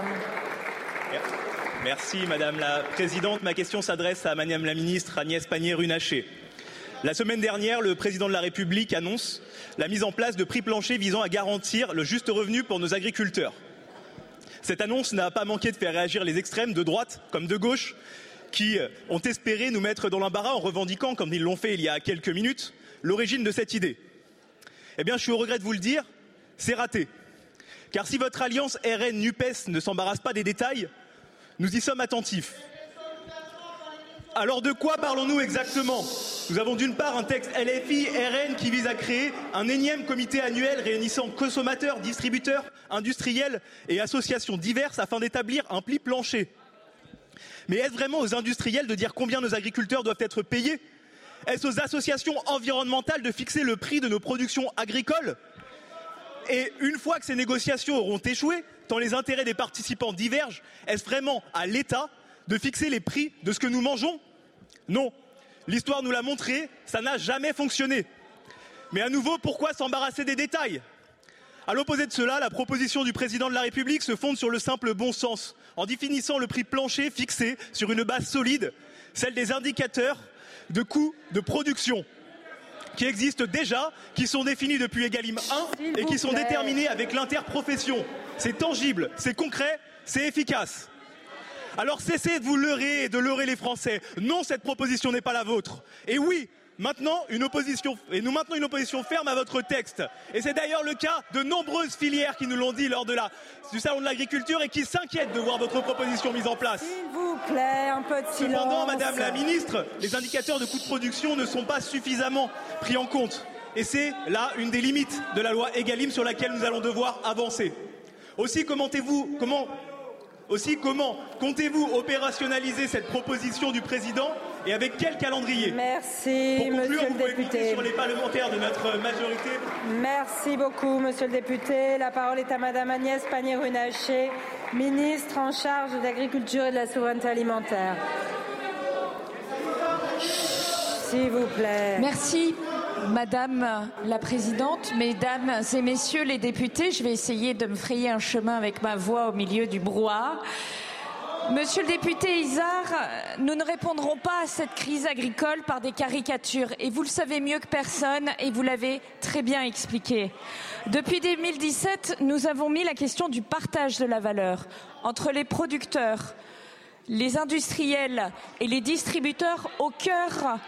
Merci Madame la Présidente. Ma question s'adresse à Madame la Ministre Agnès Pannier-Runacher. La semaine dernière, le président de la République annonce la mise en place de prix planchers visant à garantir le juste revenu pour nos agriculteurs. Cette annonce n'a pas manqué de faire réagir les extrêmes de droite comme de gauche qui ont espéré nous mettre dans l'embarras en revendiquant, comme ils l'ont fait il y a quelques minutes, l'origine de cette idée. Eh bien, je suis au regret de vous le dire, c'est raté. Car si votre alliance RN-NUPES ne s'embarrasse pas des détails, nous y sommes attentifs. Alors de quoi parlons-nous exactement? Nous avons d'une part un texte LFI RN qui vise à créer un énième comité annuel réunissant consommateurs, distributeurs, industriels et associations diverses afin d'établir un pli plancher. Mais est-ce vraiment aux industriels de dire combien nos agriculteurs doivent être payés? Est-ce aux associations environnementales de fixer le prix de nos productions agricoles? Et une fois que ces négociations auront échoué, tant les intérêts des participants divergent, est-ce vraiment à l'État de fixer les prix de ce que nous mangeons? Non. L'histoire nous l'a montré, ça n'a jamais fonctionné. Mais à nouveau, pourquoi s'embarrasser des détails? À l'opposé de cela, la proposition du président de la République se fonde sur le simple bon sens, en définissant le prix plancher fixé sur une base solide, celle des indicateurs de coûts de production qui existent déjà, qui sont définis depuis Egalim 1 et qui sont déterminés avec l'interprofession. C'est tangible, c'est concret, c'est efficace. Alors cessez de vous leurrer et de leurrer les Français. Non, cette proposition n'est pas la vôtre. Et oui, maintenant une opposition et nous maintenons une opposition ferme à votre texte. Et c'est d'ailleurs le cas de nombreuses filières qui nous l'ont dit lors de la, du salon de l'agriculture et qui s'inquiètent de voir votre proposition mise en place. S'il vous plaît, un peu de silence. Cependant, Madame la Ministre, les indicateurs de coûts de production ne sont pas suffisamment pris en compte. Et c'est là une des limites de la loi Egalim sur laquelle nous allons devoir avancer. Aussi, commentez-vous, comment aussi, comment comptez-vous opérationnaliser cette proposition du président et avec quel calendrier? Merci, Pour conclure, monsieur vous le député. sur les parlementaires de notre majorité. Merci beaucoup, monsieur le député. La parole est à madame Agnès Pannier-Runacher, ministre en charge de l'agriculture et de la souveraineté alimentaire. S'il vous plaît. Merci. Madame la Présidente, Mesdames et Messieurs les députés, je vais essayer de me frayer un chemin avec ma voix au milieu du brouhaha. Monsieur le député Isard, nous ne répondrons pas à cette crise agricole par des caricatures et vous le savez mieux que personne et vous l'avez très bien expliqué. Depuis 2017, nous avons mis la question du partage de la valeur entre les producteurs, les industriels et les distributeurs au cœur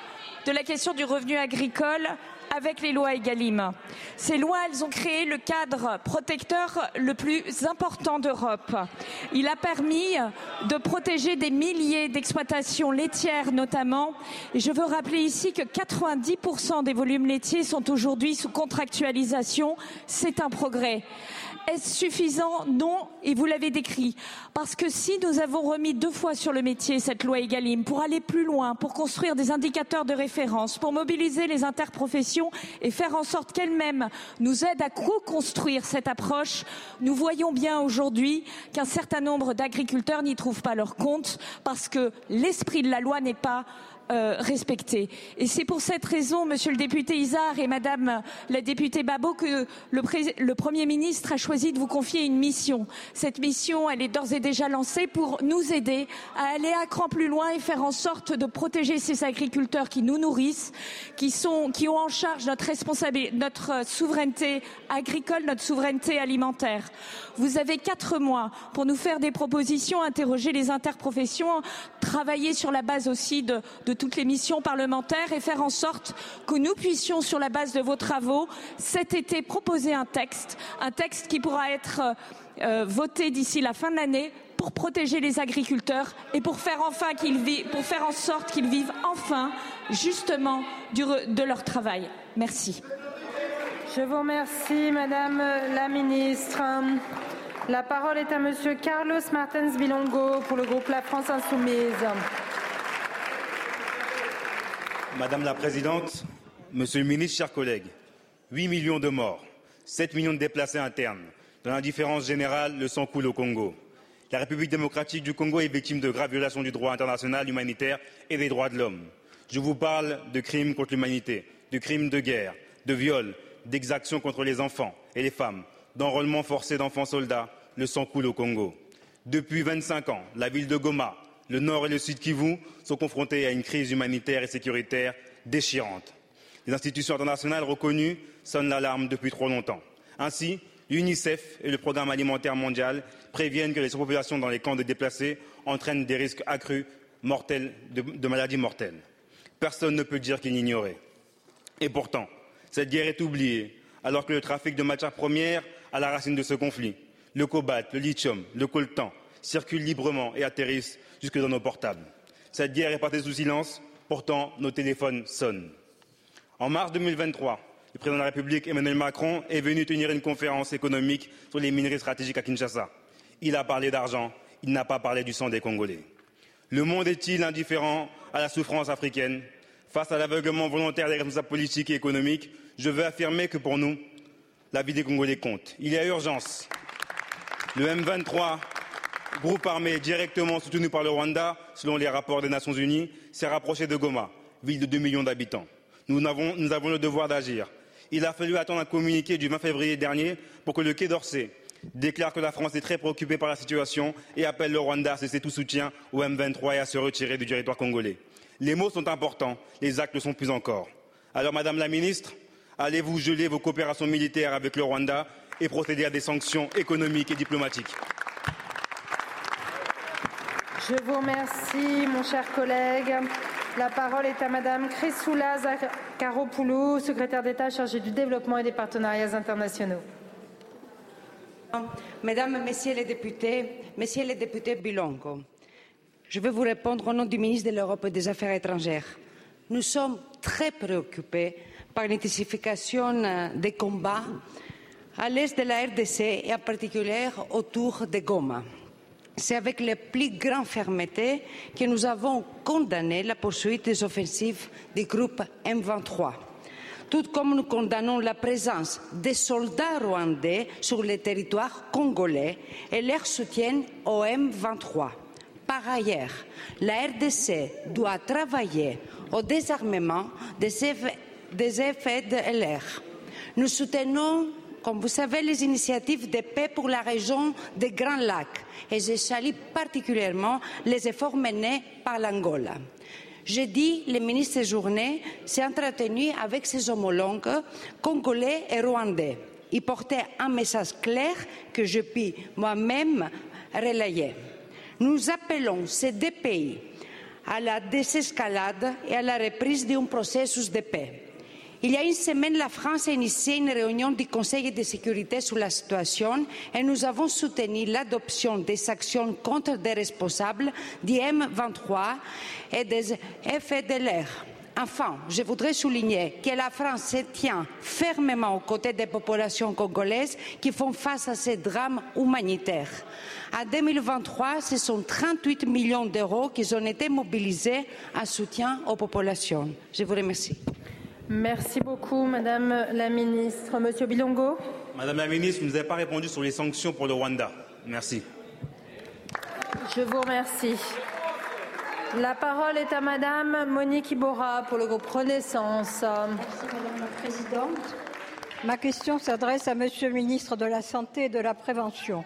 de la question du revenu agricole avec les lois Egalim. Ces lois, elles ont créé le cadre protecteur le plus important d'Europe. Il a permis de protéger des milliers d'exploitations laitières notamment. Et je veux rappeler ici que 90% des volumes laitiers sont aujourd'hui sous contractualisation. C'est un progrès. Est-ce suffisant Non, et vous l'avez décrit. Parce que si nous avons remis deux fois sur le métier cette loi Egalim pour aller plus loin, pour construire des indicateurs de référence, pour mobiliser les interprofessions et faire en sorte qu'elles-mêmes nous aident à co-construire cette approche, nous voyons bien aujourd'hui qu'un certain nombre d'agriculteurs n'y trouvent pas leur compte parce que l'esprit de la loi n'est pas euh, respecté. Et c'est pour cette raison, Monsieur le député Isard et Madame la députée Babot, que le, le, Premier ministre a choisi de vous confier une mission. Cette mission, elle est d'ores et déjà lancée pour nous aider à aller un cran plus loin et faire en sorte de protéger ces agriculteurs qui nous nourrissent, qui, sont, qui ont en charge notre responsabilité, notre souveraineté agricole, notre souveraineté alimentaire. Vous avez quatre mois pour nous faire des propositions, interroger les interprofessions, travailler sur la base aussi de, de toutes les missions parlementaires et faire en sorte que nous puissions, sur la base de vos travaux, cet été proposer un texte, un texte qui pourra être euh, voté d'ici la fin de l'année pour protéger les agriculteurs et pour faire enfin qu'ils vivent, pour faire en sorte qu'ils vivent enfin justement de leur travail. Merci. Je vous remercie, Madame la Ministre. La parole est à Monsieur Carlos Martens Bilongo pour le groupe La France Insoumise. Madame la Présidente, Monsieur le Ministre, chers collègues, 8 millions de morts, 7 millions de déplacés internes. Dans l'indifférence générale, le sang coule au Congo. La République démocratique du Congo est victime de graves violations du droit international humanitaire et des droits de l'homme. Je vous parle de crimes contre l'humanité, de crimes de guerre, de viols, d'exactions contre les enfants et les femmes, d'enrôlement forcé d'enfants soldats. Le sang coule au Congo. Depuis 25 ans, la ville de Goma, le Nord et le Sud Kivu sont confrontés à une crise humanitaire et sécuritaire déchirante. Les institutions internationales reconnues sonnent l'alarme depuis trop longtemps. Ainsi, l'UNICEF et le Programme alimentaire mondial préviennent que les surpopulations dans les camps de déplacés entraînent des risques accrus mortels, de, maladies mortelles. Personne ne peut dire qu'il l'ignorait. Et pourtant, cette guerre est oubliée, alors que le trafic de matières premières à la racine de ce conflit, le cobalt, le lithium, le coltan, circulent librement et atterrissent jusque dans nos portables. Cette guerre est passée sous silence, pourtant nos téléphones sonnent. En mars 2023, le président de la République, Emmanuel Macron, est venu tenir une conférence économique sur les minerais stratégiques à Kinshasa. Il a parlé d'argent, il n'a pas parlé du sang des Congolais. Le monde est-il indifférent à la souffrance africaine Face à l'aveuglement volontaire des responsables politiques et économiques, je veux affirmer que pour nous, la vie des Congolais compte. Il y a urgence. Le M23 groupe armé directement soutenu par le Rwanda, selon les rapports des Nations Unies, s'est rapproché de Goma, ville de 2 millions d'habitants. Nous, nous avons le devoir d'agir. Il a fallu attendre un communiqué du 20 février dernier pour que le Quai d'Orsay déclare que la France est très préoccupée par la situation et appelle le Rwanda à cesser tout soutien au M23 et à se retirer du territoire congolais. Les mots sont importants, les actes le sont plus encore. Alors, Madame la Ministre, allez-vous geler vos coopérations militaires avec le Rwanda et procéder à des sanctions économiques et diplomatiques? Je vous remercie, mon cher collègue. La parole est à Madame Chrysoula Karopoulou, secrétaire d'État chargée du développement et des partenariats internationaux. Mesdames, Messieurs les députés, Messieurs les députés Bilongo, je vais vous répondre au nom du ministre de l'Europe et des Affaires étrangères. Nous sommes très préoccupés par l'intensification des combats à l'est de la RDC et en particulier autour de Goma c'est avec la plus grande fermeté que nous avons condamné la poursuite des offensives du groupe M23 tout comme nous condamnons la présence des soldats rwandais sur le territoire congolais et leur soutien au M23. Par ailleurs, la RDC doit travailler au désarmement des effets, des de. Nous soutenons, comme vous savez, les initiatives de paix pour la région des Grands Lacs et je salue particulièrement les efforts menés par l'Angola. Jeudi, le ministre Journée s'est entretenu avec ses homologues congolais et rwandais. Il portait un message clair que je puis moi-même relayer. Nous appelons ces deux pays à la désescalade et à la reprise d'un processus de paix. Il y a une semaine, la France a initié une réunion du Conseil de sécurité sur la situation et nous avons soutenu l'adoption des actions contre des responsables du M23 et des FDLR. Enfin, je voudrais souligner que la France se tient fermement aux côtés des populations congolaises qui font face à ces drames humanitaires. En 2023, ce sont 38 millions d'euros qui ont été mobilisés en soutien aux populations. Je vous remercie. Merci beaucoup, Madame la Ministre. Monsieur Bilongo Madame la ministre, vous ne nous avez pas répondu sur les sanctions pour le Rwanda. Merci. Je vous remercie. La parole est à Madame Monique Iborra pour le groupe Renaissance. Merci Madame la Présidente. Ma question s'adresse à Monsieur le ministre de la Santé et de la Prévention.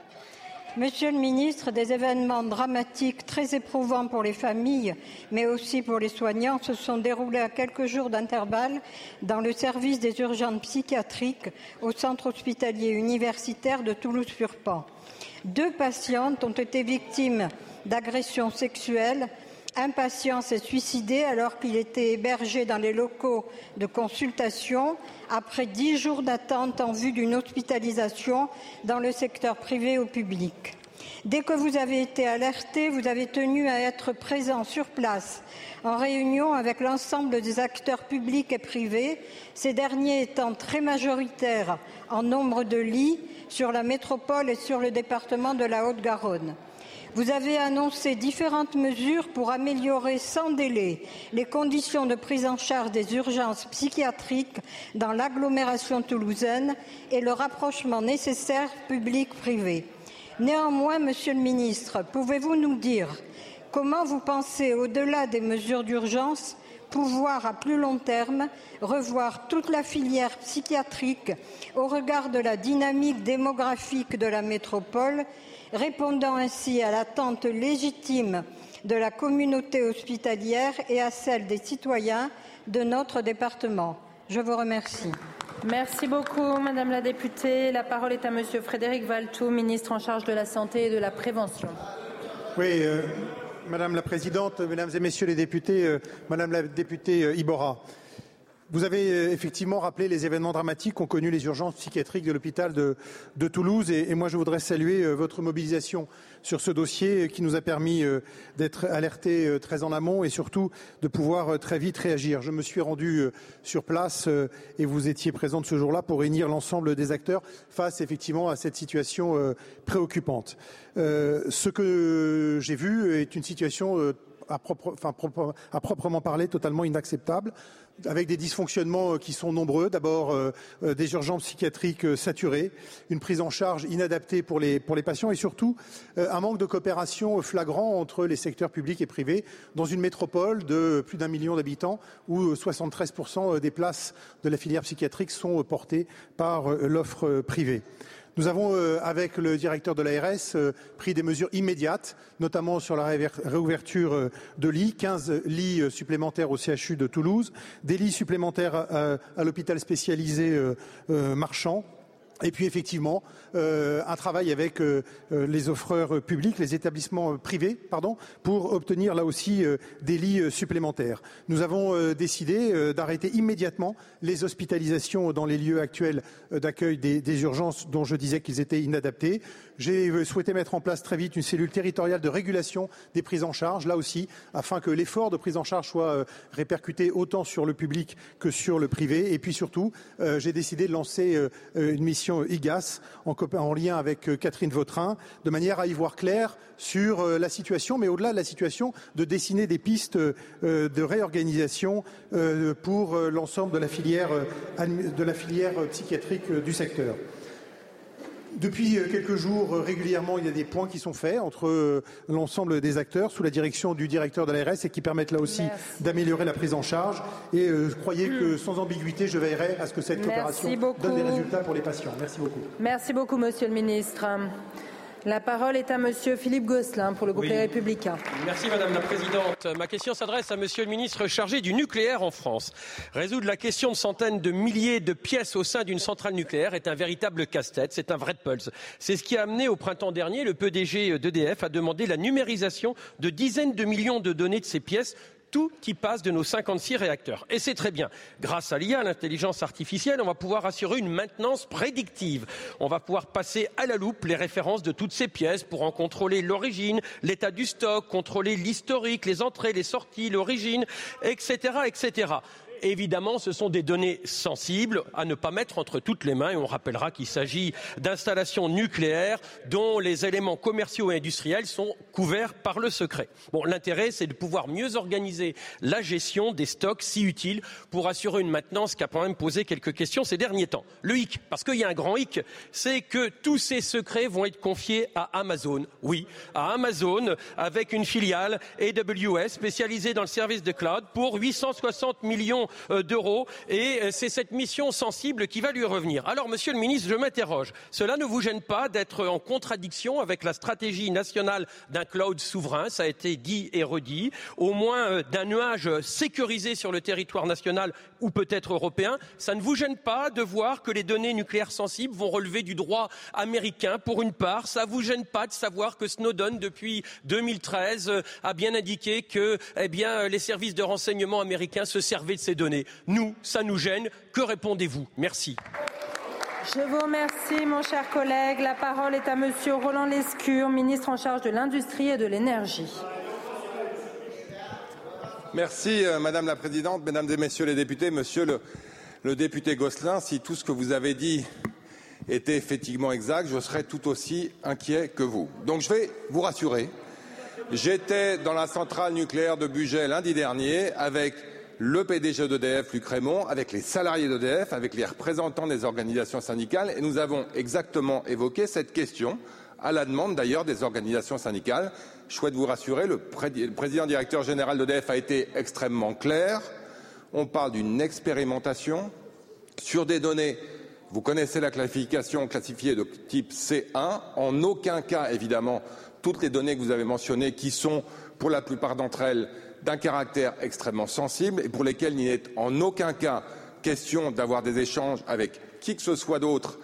Monsieur le ministre, des événements dramatiques très éprouvants pour les familles, mais aussi pour les soignants, se sont déroulés à quelques jours d'intervalle dans le service des urgences psychiatriques au centre hospitalier universitaire de Toulouse-Purpan. Deux patientes ont été victimes d'agressions sexuelles. Un patient s'est suicidé alors qu'il était hébergé dans les locaux de consultation après dix jours d'attente en vue d'une hospitalisation dans le secteur privé ou public. Dès que vous avez été alerté, vous avez tenu à être présent sur place en réunion avec l'ensemble des acteurs publics et privés, ces derniers étant très majoritaires en nombre de lits sur la métropole et sur le département de la Haute-Garonne. Vous avez annoncé différentes mesures pour améliorer sans délai les conditions de prise en charge des urgences psychiatriques dans l'agglomération toulousaine et le rapprochement nécessaire public-privé. Néanmoins, Monsieur le ministre, pouvez-vous nous dire comment vous pensez, au-delà des mesures d'urgence, pouvoir à plus long terme revoir toute la filière psychiatrique au regard de la dynamique démographique de la métropole répondant ainsi à l'attente légitime de la communauté hospitalière et à celle des citoyens de notre département. Je vous remercie. Merci beaucoup, Madame la députée. La parole est à Monsieur Frédéric Valtou, ministre en charge de la Santé et de la Prévention. Oui, euh, Madame la Présidente, Mesdames et Messieurs les députés, euh, Madame la députée euh, Ibora. Vous avez euh, effectivement rappelé les événements dramatiques qu'ont connus les urgences psychiatriques de l'hôpital de, Toulouse et, moi je voudrais saluer euh, votre mobilisation sur ce dossier qui nous a permis euh, d'être alertés très en amont et surtout de pouvoir très vite réagir. Je me suis rendu sur place et vous étiez présente ce jour-là pour réunir l'ensemble des acteurs face effectivement à cette situation préoccupante. Ce que j'ai vu est une situation à proprement parler totalement inacceptable avec des dysfonctionnements euh, qui sont nombreux. D'abord, euh, euh, des urgences psychiatriques saturées, une prise en charge inadaptée pour les, patients et surtout un manque de coopération flagrant entre les secteurs publics et privés dans une métropole de plus d'un million d'habitants où 73% des places de la filière psychiatrique sont portées par l'offre privée. Nous avons, euh, avec le directeur de l'ARS, euh, pris des mesures immédiates, notamment sur la réouverture euh, de lits, 15 lits supplémentaires au CHU de Toulouse, des lits supplémentaires à l'hôpital spécialisé Marchand et puis effectivement, euh, un travail avec euh, les offreurs publics, les établissements privés, pardon, pour obtenir là aussi euh, des lits supplémentaires. Nous avons euh, décidé euh, d'arrêter immédiatement les hospitalisations dans les lieux actuels d'accueil des, urgences dont je disais qu'ils étaient inadaptés. J'ai souhaité mettre en place très vite une cellule territoriale de régulation des prises en charge, là aussi, afin que l'effort de prise en charge soit répercuté autant sur le public que sur le privé. Et puis surtout, j'ai décidé de lancer une mission IGAS en, en lien avec euh, Catherine Vautrin, de manière à y voir clair sur euh, la situation, mais au-delà de la situation, de dessiner des pistes euh, de réorganisation pour l'ensemble de la filière psychiatrique du secteur. Depuis quelques jours, régulièrement, il y a des points qui sont faits entre l'ensemble des acteurs sous la direction du directeur de l'ARS et qui permettent là aussi d'améliorer la prise en charge. Et euh, croyez que sans ambiguïté, je veillerai à ce que cette coopération donne des résultats pour les patients. Merci beaucoup. Merci beaucoup, Monsieur le Ministre. La parole est à Monsieur Philippe Gosselin pour le groupe oui. Les Républicains. Merci Madame la Présidente. Ma question s'adresse à Monsieur le Ministre chargé du nucléaire en France. Résoudre la question de centaines de milliers de pièces au sein d'une centrale nucléaire est un véritable casse-tête, c'est un vrai pulse. C'est ce qui a amené au printemps dernier le PDG d'EDF à demander la numérisation de dizaines de millions de données de ces pièces tout y passe de nos 56 réacteurs. Et c'est très bien. Grâce à l'IA, l'intelligence artificielle, on va pouvoir assurer une maintenance prédictive. On va pouvoir passer à la loupe les références de toutes ces pièces pour en contrôler l'origine, l'état du stock, contrôler l'historique, les entrées, les sorties, l'origine, etc., etc. Évidemment, ce sont des données sensibles à ne pas mettre entre toutes les mains et on rappellera qu'il s'agit d'installations nucléaires dont les éléments commerciaux et industriels sont couverts par le secret. Bon, l'intérêt, c'est de pouvoir mieux organiser la gestion des stocks si utiles pour assurer une maintenance qui a quand même posé quelques questions ces derniers temps. Le hic, parce qu'il y a un grand hic, c'est que tous ces secrets vont être confiés à Amazon. Oui, à Amazon, avec une filiale AWS spécialisée dans le service de cloud pour 860 millions d'euros et euh, c'est cette mission sensible qui va lui revenir. Alors, monsieur le ministre, je m'interroge. Cela ne vous gêne pas d'être en contradiction avec la stratégie nationale d'un cloud souverain, ça a été dit et redit, au moins euh, d'un nuage sécurisé sur le territoire national ou peut-être européen. Ça ne vous gêne pas de voir que les données nucléaires sensibles vont relever du droit américain? Pour une part. Ça ne vous gêne pas de savoir que Snowden, depuis 2013, a bien indiqué que eh bien, les services de renseignement américains se servaient de ces données données. Nous, ça nous gêne. Que répondez-vous? Merci. Je vous remercie, mon cher collègue. La parole est à Monsieur Roland Lescure, ministre en charge de l'Industrie et de l'Énergie. Merci, euh, Madame la Présidente, Mesdames et Messieurs les députés, Monsieur le, le député Gosselin, si tout ce que vous avez dit était effectivement exact, je serais tout aussi inquiet que vous. Donc je vais vous rassurer. J'étais dans la centrale nucléaire de Bugey lundi dernier avec le PDG d'EDF, Luc Raymond, avec les salariés d'EDF, avec les représentants des organisations syndicales, et nous avons exactement évoqué cette question, à la demande d'ailleurs des organisations syndicales. Je souhaite vous rassurer, le, président directeur général d'EDF a été extrêmement clair. On parle d'une expérimentation sur des données. Vous connaissez la classification classifiée de type C1. En aucun cas, évidemment, toutes les données que vous avez mentionnées, qui sont pour la plupart d'entre elles d'un caractère extrêmement sensible et pour lesquels il n'est en aucun cas question d'avoir des échanges avec qui que ce soit d'autre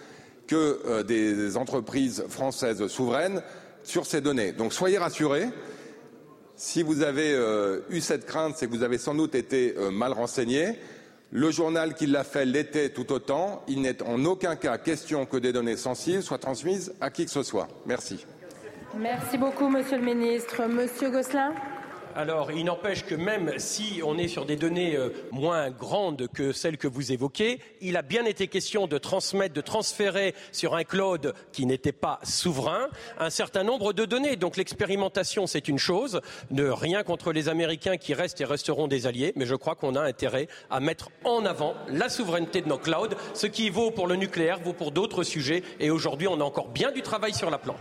que euh, des entreprises françaises souveraines sur ces données. Donc soyez rassurés. Si vous avez euh, eu cette crainte, c'est que vous avez sans doute été euh, mal renseigné. Le journal qui l'a fait l'était tout autant. Il n'est en aucun cas question que des données sensibles soient transmises à qui que ce soit. Merci. Merci beaucoup, Monsieur le Ministre. Monsieur Gosselin? Alors, il n'empêche que même si on est sur des données euh, moins grandes que celles que vous évoquez, il a bien été question de transmettre, de transférer sur un cloud qui n'était pas souverain un certain nombre de données. Donc l'expérimentation, c'est une chose, ne rien contre les Américains qui restent et resteront des alliés, mais je crois qu'on a intérêt à mettre en avant la souveraineté de nos clouds. Ce qui vaut pour le nucléaire vaut pour d'autres sujets, et aujourd'hui, on a encore bien du travail sur la plan.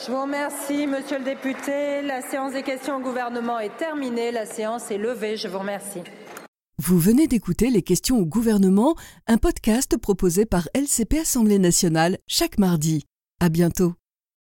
Je vous remercie, monsieur le député. La séance des questions au gouvernement est terminée. La séance est levée. Je vous remercie. Vous venez d'écouter Les questions au gouvernement, un podcast proposé par LCP Assemblée nationale chaque mardi. À bientôt.